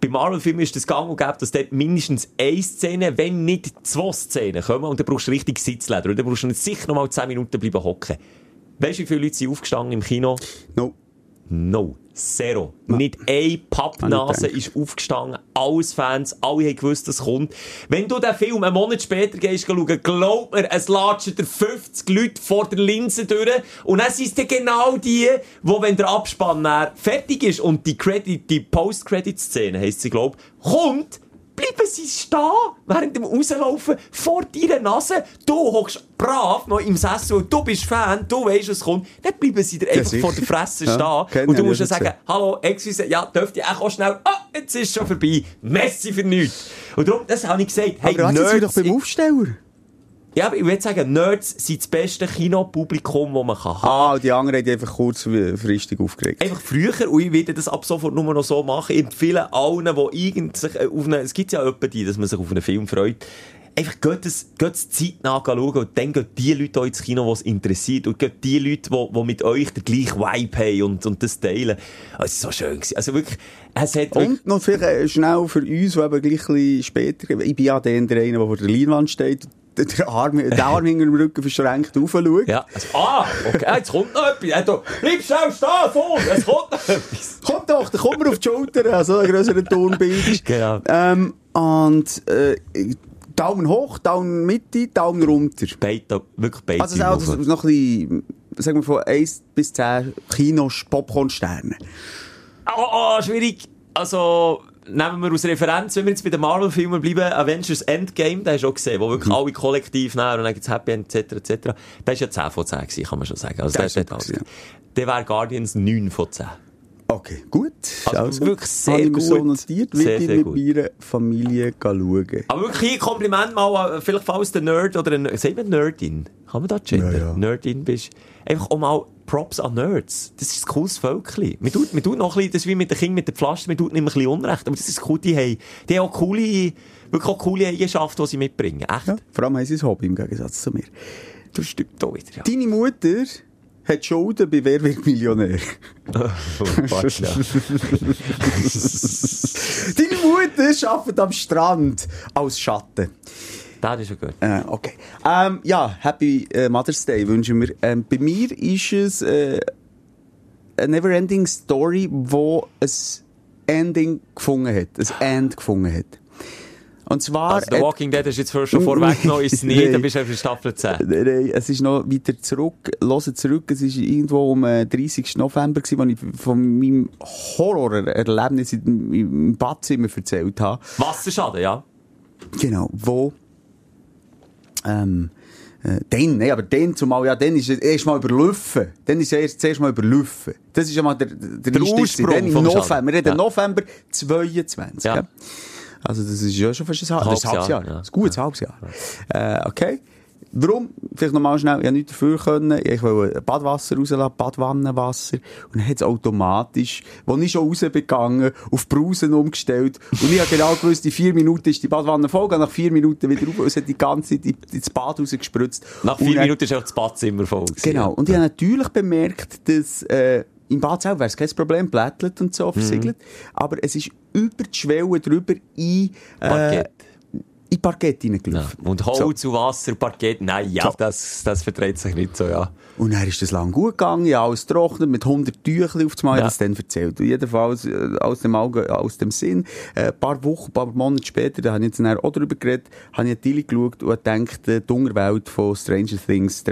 Bei Marvel-Filmen ist das gang und gäbe, dass dort mindestens eine Szene, wenn nicht zwei Szenen kommen, und dann brauchst du richtig Sitzleder, und dann brauchst du sicher noch mal 10 Minuten bleiben hocken. Weißt du, wie viele Leute sind aufgestanden im Kino? No. No. Zero. Nicht eine Pappnase Habe ich ist aufgestanden. Alles Fans, alle haben gewusst, dass es kommt. Wenn du den Film einen Monat später gehst schauen, glaub mir, es latschen dir 50 Leute vor der Linse durch. Und dann sind es dann genau die, wo, wenn der Abspann fertig ist und die Credit, die Post-Credit-Szene, heisst sie, glaub, kommt, bleiben sie stehen, während dem Rauslaufen vor deiner Nase. Du hockst brav noch im Sessel, du bist Fan, du weißt, was kommt. Dann bleiben sie dir einfach vor der Fresse Ja, stehen. und du ich, musst dann ich sagen, hallo, excuse, ja, dürft ihr auch schnell, ah, jetzt ist schon vorbei. Messi für nichts. Und darum, das habe ich gesagt, hey, Aber Nerds, doch beim Aufsteller. Ja, ich würde sagen, Nerds sind das beste Kinopublikum, das man kann haben. Ah, und die anderen haben einfach kurzfristig aufgeregt. Einfach früher, und ich werde das ab sofort nur noch so machen, ich empfehle allen, die sich äh, auf eine, es gibt ja etwa die, dass man sich auf einen Film freut, einfach geht es, geht es zeitnah schauen und dann gehen die Leute auch ins Kino, die es interessiert und gehen die Leute, die, die mit euch den gleichen Vibe haben und, und das teilen. Oh, es war so schön gewesen. Also wirklich, es hat Und noch vielleicht äh, schnell für uns, die eben gleich ein bisschen später, ich bin ja der, der, der vor der Leinwand steht, der Arm, der Arm hinter dem Rücken verschränkt raufschaut. ja, also, ah, okay, jetzt kommt noch etwas. Bleib schnell stehen, so, es kommt noch etwas. Komm doch, dann kommen wir auf die Schulter, also ein grösserer Turnbein ist. Genau. Ähm, und, äh, Daumen hoch, Daumen Mitte, Daumen runter. Beide, wirklich beide. Also, auch das, noch ein bisschen, sagen wir von 1 bis 10 Kinos Popcorn-Sterne. Oh, oh, schwierig. Also, nehmen wir aus Referenz, wenn wir jetzt bei den Marvel-Filmen bleiben, Avengers Endgame, den hast du auch gesehen, wo wirklich alle kollektiv nehmen und dann gibt's Happy End, etc., etc. Der ist ja 10 von 10 gewesen, kann man schon sagen. Also, nicht super alles. gewesen, Der wäre Guardians 9 von 10. Okay, gut. Also wirklich sehr mir so gut. notiert, Sehr, sehr mit gut. meiner Familie schauen. Aber wirklich ein Kompliment mal, äh, vielleicht falls der Nerd oder ein, sagen wir Nerdin? Kann man da gendern? Ja, ja. Nerdin bist. Einfach auch mal Props an Nerds. Das ist ein cooles Völkchen. Man tut, man tut noch ein bisschen, das ist wie mit den Kindern mit den Pflaster, man tut nicht mehr ein bisschen Unrecht, aber das ist cool, die haben, die haben auch coole, wirklich auch coole Eigenschaften, die sie mitbringen. Echt? Ja, vor allem haben sie ein Hobby im Gegensatz zu mir. Das stimmt auch wieder, ja. Deine Mutter hat Schulden bei Wer wird Millionär? Oh, ja. Deine Mutter arbeitet am Strand als Schatten. Das ist schon gut. Äh, okay. Ähm, ja, Happy äh, Mother's Day wünschen wir. Ähm, bei mir ist es äh, eine Neverending Story, wo ein Ending gefunden hat. Ein End gefunden hat. Und zwar... Also, The Walking Dead ist jetzt schon vorweggenommen, ist es nicht, dann bist du einfach in Staffel 10. Nein, nein, es ist noch weiter zurück. Hören zurück. Es ist irgendwo am äh, 30. November gewesen, als ich von meinem Horrorerlebnis im, im Badzimmer erzählt habe. Wasserschaden, ja. Genau, wo, ähm, äh, dann, nee, aber dann zumal, ja, dann ist es erst mal überlaufen. Dann ist es erst zuerst mal überlaufen. Das ist ja mal der, der, Der. Ursprung Dann im November. Wir reden Ja. November 22. Ja. Also, das ist ja schon fast ein, halb, Ein das ist ein halbes halbes Jahr. Jahr, ja. Ein gutes halbes Jahr. Äh, okay. Warum? Vielleicht nochmal schnell, ich habe nichts dafür können. Ich wollte Badwasser rauslassen, Badwannenwasser. Und dann hat es automatisch, wo ich schon raus bin gegangen, auf Brausen umgestellt. Und ich habe genau gewusst, in vier Minuten ist die Badwanne voll, gehe nach vier Minuten wieder rauf. Und es hat die ganze Zeit in- ins Bad rausgespritzt. Nach Und vier dann- Minuten ist auch das Badzimmer voll. gewesen. Genau. Und ich habe natürlich bemerkt, dass, äh, im Bad selber wäre es kein Problem, blättelt und so, versiegelt. Aber es ist über die Schwelle drüber in, äh, Parkett. In Parkett Ja. reingelaufen. Und Holz und Wasser, Parkett, nein, ja, So. das, das verträgt sich nicht so, ja. Und dann ist das lang gut gegangen, ja, alles trocknet, mit 100 Tüchli auf das Mal, Ja. das dann erzählt. Und jedenfalls, äh, aus dem Auge, aus dem Sinn, äh, ein paar Wochen, ein paar Monate später, da habe ich jetzt dann auch drüber geredet, habe ich ein Teil geschaut und gedacht, äh, die Unterwelt von Stranger Things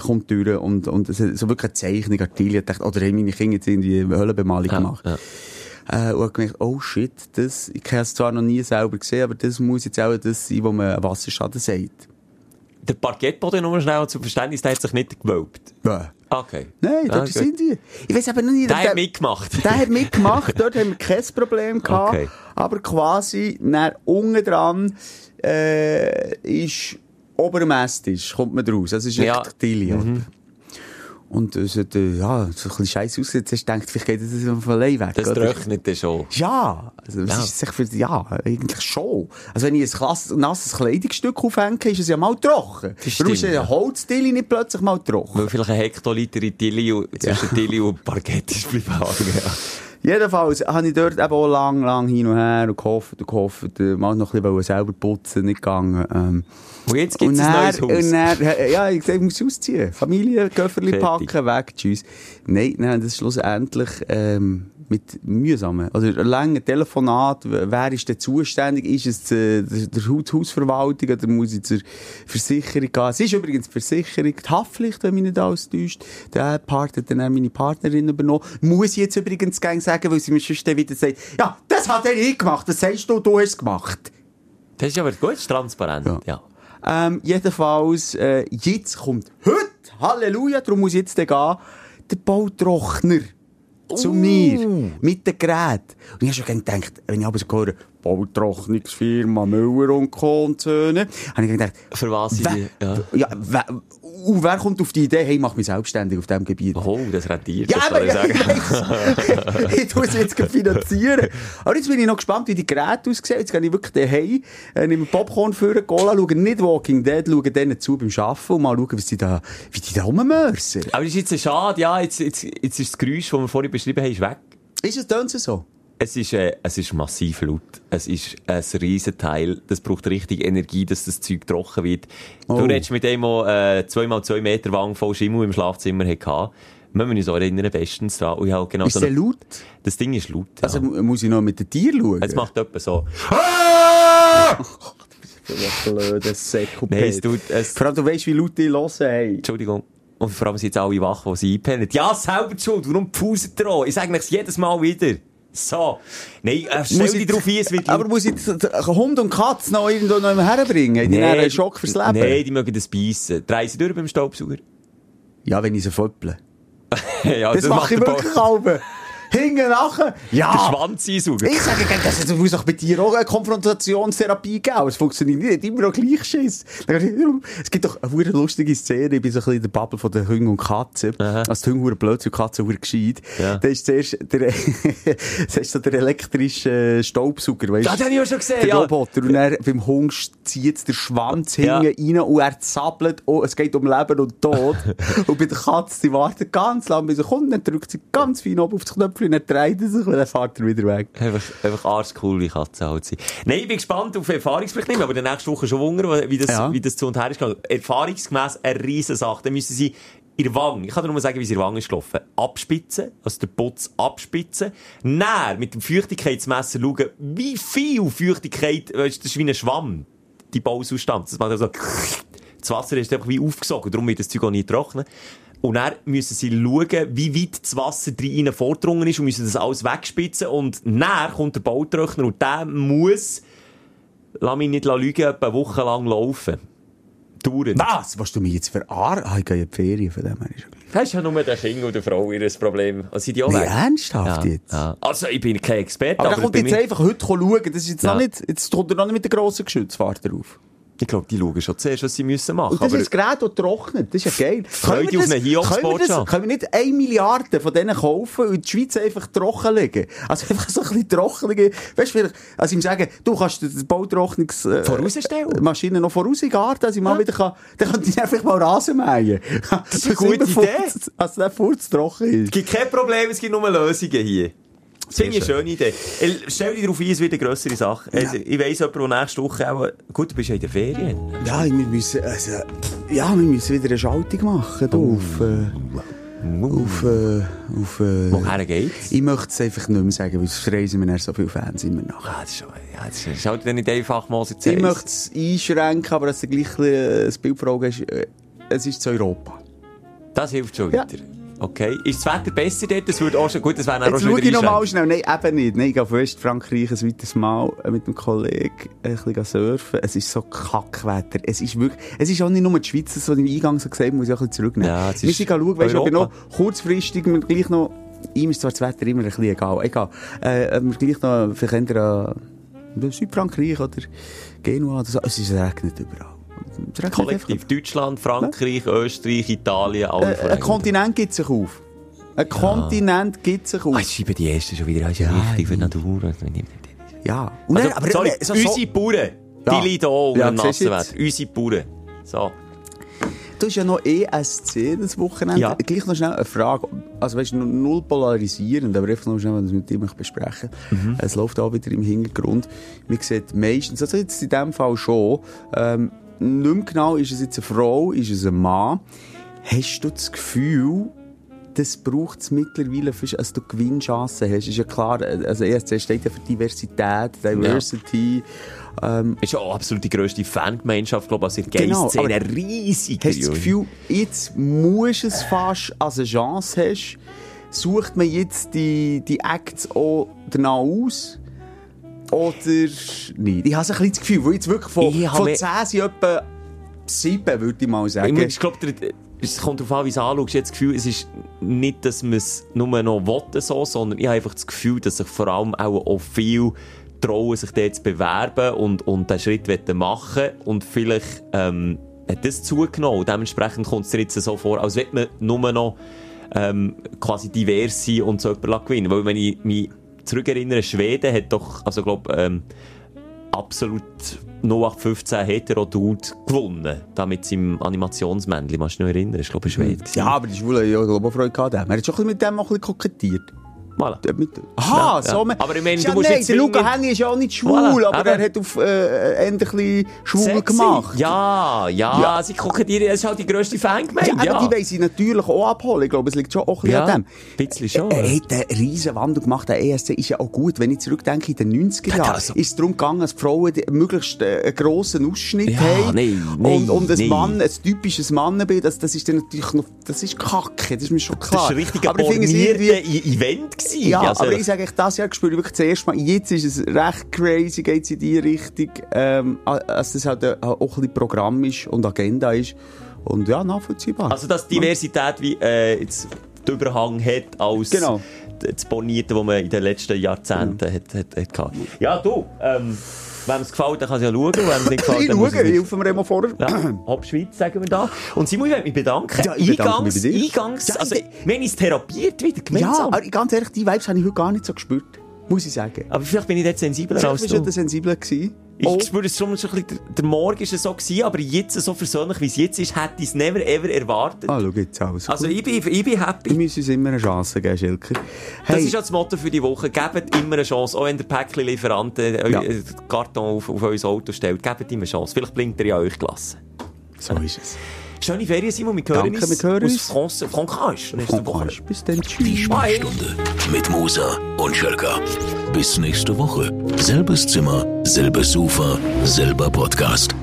kommt durch und, und so wirklich eine Zeichnung, ich dachte, oder haben meine Kinder jetzt irgendwie eine Höllenbemalung Ja, gemacht. ja. Äh, und habe gemerkt, oh shit, das, ich habe es zwar noch nie selber gesehen, aber das muss jetzt auch das sein, wo man Wasserschaden sagt. Der Parkettboden, nur schnell zum Verständnis, der hat sich nicht gewölbt. Ja. Okay. Nein, Ah, dort gut. sind die. Ich weiß aber noch nicht, Der hat mitgemacht. Der hat mitgemacht, dort haben wir kein Problem gehabt. Okay. Aber quasi, nach unten dran, äh, ist, ober dem Esstisch, kommt man draus. Das ist Ja. echt Tilly. Und es hat, äh, ja, so ein bisschen scheiße ausgesehen. Du gedacht, vielleicht geht das von allein weg. Das trocknet dann schon. Ja, also, was Ja. ist sich für, ja, eigentlich schon. Also, wenn ich ein klass, nasses Kleidungsstück aufhänge, ist es ja mal trocken. Das Warum ist stimmt, ein ja. Holztilly nicht plötzlich mal trocken? Weil vielleicht ein Hektoliter in Tilly zwischen Tilly und Parkett ist bleiben. Ja. Jedenfalls habe ich dort eben auch lang, lang hin und her und gehofft und gehofft, mal noch ein bisschen selber putzen, nicht gegangen. Ähm, Und jetzt gibt es ein dann- neues Haus. Und dann, ja, ich gesagt, ich muss ausziehen. Familie, Köfferli packen, weg, tschüss. Nein, nein, das ist schlussendlich, ähm, mit mühsamen, also ein langen Telefonat, wer ist denn zuständig? Ist es äh, der, Hausverwaltung oder muss ich zur Versicherung gehen? Es ist übrigens die Versicherung, die Haftpflicht, wenn mich nicht alles täuscht. Der Part hat dann auch meine Partnerin übernommen. Muss ich jetzt übrigens gerne sagen, weil sie mir sonst dann wieder sagt, ja, das hat er nicht gemacht, das sagst du, du hast es gemacht. Das ist aber gut, das ist transparent. Ja. Ja. Ähm, jedenfalls, äh, jetzt kommt heute, Halleluja, darum muss ich jetzt gehen, der Bautrockner zu mir, mit dem Gerät. Und ich habe schon gedacht, wenn ich aber so höre, Bautrocknungsfirma Müller und Co. und Söhne. Habe ich gedacht, Für was wer, die- ja. ja, wer, und wer kommt auf die Idee, hey, mach mich selbstständig auf diesem Gebiet? Oh, das rentiert. Ja, das aber ich ja, sagen. ich weiss. ich muss es jetzt finanzieren. Aber jetzt bin ich noch gespannt, wie die Geräte aussehen. Jetzt gehe ich wirklich daheim, äh, nehme Popcorn für Cola, schaue nicht Walking Dead, schaue denen zu beim Arbeiten und mal schauen, was die da, wie die da rummörsern. Aber das ist jetzt schade, ja, jetzt, jetzt, jetzt ist das Geräusch, das wir vorhin beschrieben haben, ist weg. Ist es dann so? Es ist, äh, es ist massiv laut. Es ist ein riesen Teil. Das braucht richtig Energie, dass das Zeug trocken wird. Oh. Du redest mit dem, der äh, 2x2 Meter Wang voll Schimmel im Schlafzimmer hatte. Müssen wir uns auch erinnern, bestens dran. Und ich habe genau Ist so der eine- laut? Das Ding ist laut. Ja. Also mu- muss ich noch mit den Tieren schauen? es macht etwa so. blödes Sekupet. Nein, es tut, es, Vor allem, du weißt, wie laut die hören, hey. Entschuldigung. Und vor allem sind jetzt alle wach, die sie einpennen. Ja, selber die schuld. Warum pfuset ihr auch? Ich sage es jedes Mal wieder. So. Nein, äh, stell Muss dich ich- drauf ein, es wird Aber muss ich d- Hund und Katz noch irgendwo noch herbringen? Die dann einen Schock fürs Leben? Nein, die mögen das beißen. Drehen sie durch beim Staubsauger? Ja, wenn ich sie föpple. ja, Das, mache ich wirklich halbe. Hinten nachher. Ja. Schwanz einsaugen. Ich sage, das das muss doch bei dir auch eine Konfrontationstherapie geben. Es funktioniert nicht, immer noch gleich Schiss. Es gibt doch eine lustige Szene, ich bin so ein bisschen in der Bubble von den Hunden und Katzen. Aha. Also die verdammt blöd, sind, die Katzen verdammt gescheit. Ja. Da ist zuerst der, das ist so der elektrische Staubsauger, weißt Ja, den habe ich auch schon gesehen, Der ja. Roboter. Und er, beim Hund zieht der Schwanz Ja. hinten rein und er zappelt, oh, es geht um Leben und Tod. und bei der Katze, die wartet ganz lange, bis er kommt, dann drückt sie ganz fein oben auf das Knöpfchen, dann dreht er sich und dann fährt er wieder weg. Einfach, einfach arschcool, wie Katzen halt sind. Nein, ich bin gespannt auf Erfahrungsbericht, aber der nächste Woche schon wundern, wie das, Ja. wie das zu und her ist gegangen. Erfahrungsgemäss eine riesen Sache. Dann müssen sie der Wange, ich kann dir nur sagen, wie sie in der Wange ist gelaufen, abspitzen, also den Putz abspitzen, näher mit dem Feuchtigkeitsmesser schauen, wie viel Feuchtigkeit, weißt, das ist wie ein Schwamm, die Bausubstanz. Das macht also, das Wasser ist einfach wie aufgesogen, darum wird das Zeug auch nie trocknen. Und dann müssen sie schauen, wie weit das Wasser drin vordrungen ist und müssen das alles wegspitzen. Und dann kommt der Bautrockner und der muss, lass mich nicht lügen, etwa eine Woche lang laufen. Dauernd. Was? Was du mich jetzt verarschen? Ah, ich gehe in die Ferien, von dem her. Das ist ja nur der Kind und der Frau ihr Problem. Also sind die auch Nee, ernsthaft ja, jetzt? Ja. Also, ich bin kein Experte, Aber aber, kommt jetzt einfach heute schauen, das ist jetzt Ja. noch nicht, jetzt kommt er noch nicht mit der grossen Geschützfahrt drauf. Ich glaube, die schauen schon zuerst, was sie müssen machen. Und das ist Gerät, das trocknet. Das ist ja geil. Freude Können wir auf das- einen Hiobsbot können wir das- schon. Können wir nicht eine Milliarde von denen kaufen und in die Schweiz einfach trocken legen? Also einfach so ein bisschen trockene, weißt du, vielleicht, also ihm sagen, du kannst die Bautrocknungs, äh, Vorausstellen? Maschine noch voraus in den Garten, dass ich mal wieder kann, dann könnte ich einfach mal Rasen mähen. Das ist eine gute Idee. Also der Furz trocken ist. Es gibt kein Problem, es gibt nur Lösungen hier. Das finde ich eine schöne Idee. El- Stell dich darauf ein, es wird eine grössere Sache. Also, ich weiss, jemand, der nächste Woche auch... Gut, du bist ja in der Ferien. Ja, wir müssen, also, ja, wir müssen wieder eine Schaltung machen, auf, äh, auf, äh, auf, äh, Woher geht's? Ich möchte es einfach nicht mehr sagen, weil sonst reisen wir so viele Fans immer nach. Das ist schon... Ja, das ist halt dann nicht einfach mal so Ich möchte es einschränken, aber dass du gleich ein Bild vor Augen hast, äh, es ist zu Europa. Das hilft schon Ja. wieder. Okay. Ist das Wetter besser dort? Das würde auch schon... Gut, das wäre auch schon wieder ich noch mal einschränkend. schnell. Nein, eben nicht. Nein, ich gehe auf Westfrankreich ein weiteres Mal äh, mit einem Kollegen ein bisschen surfen. Es ist so Kackwetter. Es ist wirklich, es ist auch nicht nur die Schweiz, ich im Eingang so gesagt muss ich auch ein bisschen zurücknehmen. Ja, wir sind schauen, weißt du, ob ich noch kurzfristig mir gleich noch, ihm ist zwar das Wetter immer ein bisschen egal, egal, äh, ob wir gleich noch vielleicht an Südfrankreich oder Genua oder so. Es ist, regnet überall. Kollektiv. Deutschland, Frankreich, Österreich, Italien, alle. Äh, ein. Kontinent gibt sich auf. Ein Kontinent gibt sich auf. Ah, schreiben die Ersten schon wieder. Das ist ja, Ja, wichtig für die ja. Natur. Ja. Und Also, aber sorry, so, unsere Bauern, die Ja. leiden auch unter Ja, dem siehst du nassen jetzt? Wetter. Unsere Bauern. So. Du hast ja noch ESC das Wochenende. Ja. Gleich noch schnell eine Frage. Also, weißt du, null polarisierend, aber einfach noch schnell, was ich mit dir besprechen Mhm. Es läuft auch wieder im Hintergrund. Man sieht meistens, also jetzt in dem Fall schon, ähm, nicht mehr genau, ist es jetzt eine Frau, ist es ein Mann. Hast du das Gefühl, das braucht es mittlerweile, fast, dass du Gewinnchancen hast? Ist ja klar, also ESC steht ja für Diversität, Diversity. Ähm, Ist ja auch absolut die grösste Fangemeinschaft, glaube ich, also der Genau, aber riesig. Hast du das Gefühl, jetzt musst du es fast als eine Chance hast? Sucht man jetzt die, die Acts auch danach aus? Oder nicht? Ich habe so ein bisschen das Gefühl, weil jetzt wirklich von, Ich von mehr- 10 sind etwa 7, würde ich mal sagen. Ich glaube, es kommt darauf an, wie du es anschaust. Ich habe das Gefühl, es ist nicht, dass man es nur noch will, so, sondern ich habe einfach das Gefühl, dass sich vor allem auch, auch viel trauen, sich dort zu bewerben und, und den Schritt machen und vielleicht ähm, hat das zugenommen. Dementsprechend kommt es dir jetzt so vor, als wenn man nur noch ähm, quasi divers sein und so jemanden gewinnen Weil wenn ich mich zurückerinnere, Schweden hat doch, also glaub, ähm, absolut 0815 Hetero-Dude gewonnen. Da mit seinem Animationsmännchen. Kannst du dich noch erinnern? Ich glaube, Schwede. Ja, aber die Schwule, ja, glaube ich, Freude gehabt. Er hat schon mit dem auch ein bisschen kokettiert. Voilà. Aha, Ja, so. ja. Aber ich meine, ja, du musst nein, jetzt der Luca Henny ist ja auch nicht schwul, Voilà, aber eben. er hat auf, äh, ein bisschen schwul Sexy. gemacht. Ja, ja, Ja. sie kokettieren, das ist halt die grösste Fangemeinde. Ja, Ja, aber die wollen sie natürlich auch abholen. Ich glaube, es liegt schon auch ein bisschen an dem. ein bisschen schon, Er, er hat einen riesen Wandel gemacht. Der ESC ist ja auch gut. Wenn ich zurückdenke, in den 90er Jahren Also- ist es darum gegangen, dass die Frauen möglichst äh, einen grossen Ausschnitt Ja, haben. nein, nein, und, und ein nein. Mann, ein typisches Mannenbild, das, das ist dann natürlich noch, das ist Kacke. Das ist mir schon das klar. war ein richtiger aber ich finde es irgendwie, Event. Gewesen. ja, Also, aber ich sage echt, das Jahr spüre ich wirklich das erste Mal, jetzt ist es recht crazy, geht es in die Richtung, ähm, als das halt äh, auch ein bisschen Programm ist und Agenda ist. Und ja, nachvollziehbar. Also, dass Diversität wie äh, jetzt den Überhang hat als Genau. das Bornierte, das man in den letzten Jahrzehnten hat, hat, hat gehabt. Ja, du, ähm, wem es gefällt, der kann es ja schauen. Wem es nicht gefällt, ich muss es schaue, hilf mir immer vorher. Ja, Hop Schweiz, sagen wir da. Und Simon, ich möchte mich bedanken. Ja, ich bedanke mich Eingangs, bei dir. Eingangs, Ja, also, ich- wir haben uns therapiert wieder, Ja, gemeinsam. aber ganz ehrlich, die Vibes habe ich heute gar nicht so gespürt. Muss ich sagen. aber vielleicht bin ich dort sensibler Vielleicht als bist du du. der Sensibler gewesen. Ich Oh, spüre es schon, schon ein bisschen, der, Morgen war so gewesen, aber jetzt so persönlich, wie es jetzt ist, hätte ich es never ever erwartet. ah, schau jetzt alles. Also ich bin, ich bin Wir happy. müssen uns immer eine Chance geben, Schilker. Das Hey, ist ja das Motto für die Woche. Gebt immer eine Chance. Auch wenn der Päckchen-Lieferant äh, Ja. euer Karton auf, auf euer Auto stellt, gebt ihm eine Chance. Vielleicht bringt er ja euch Klasse. so ist es. Schöne Ferien, Simon. Wir hören Danke, uns wir hören aus uns. France, Frankreich nächste Woche. Bis dann. Die Tschüss. Sprechstunde mit Musa und Schelka. Bis nächste Woche. Selbes Zimmer, selbes Sofa, selber Podcast.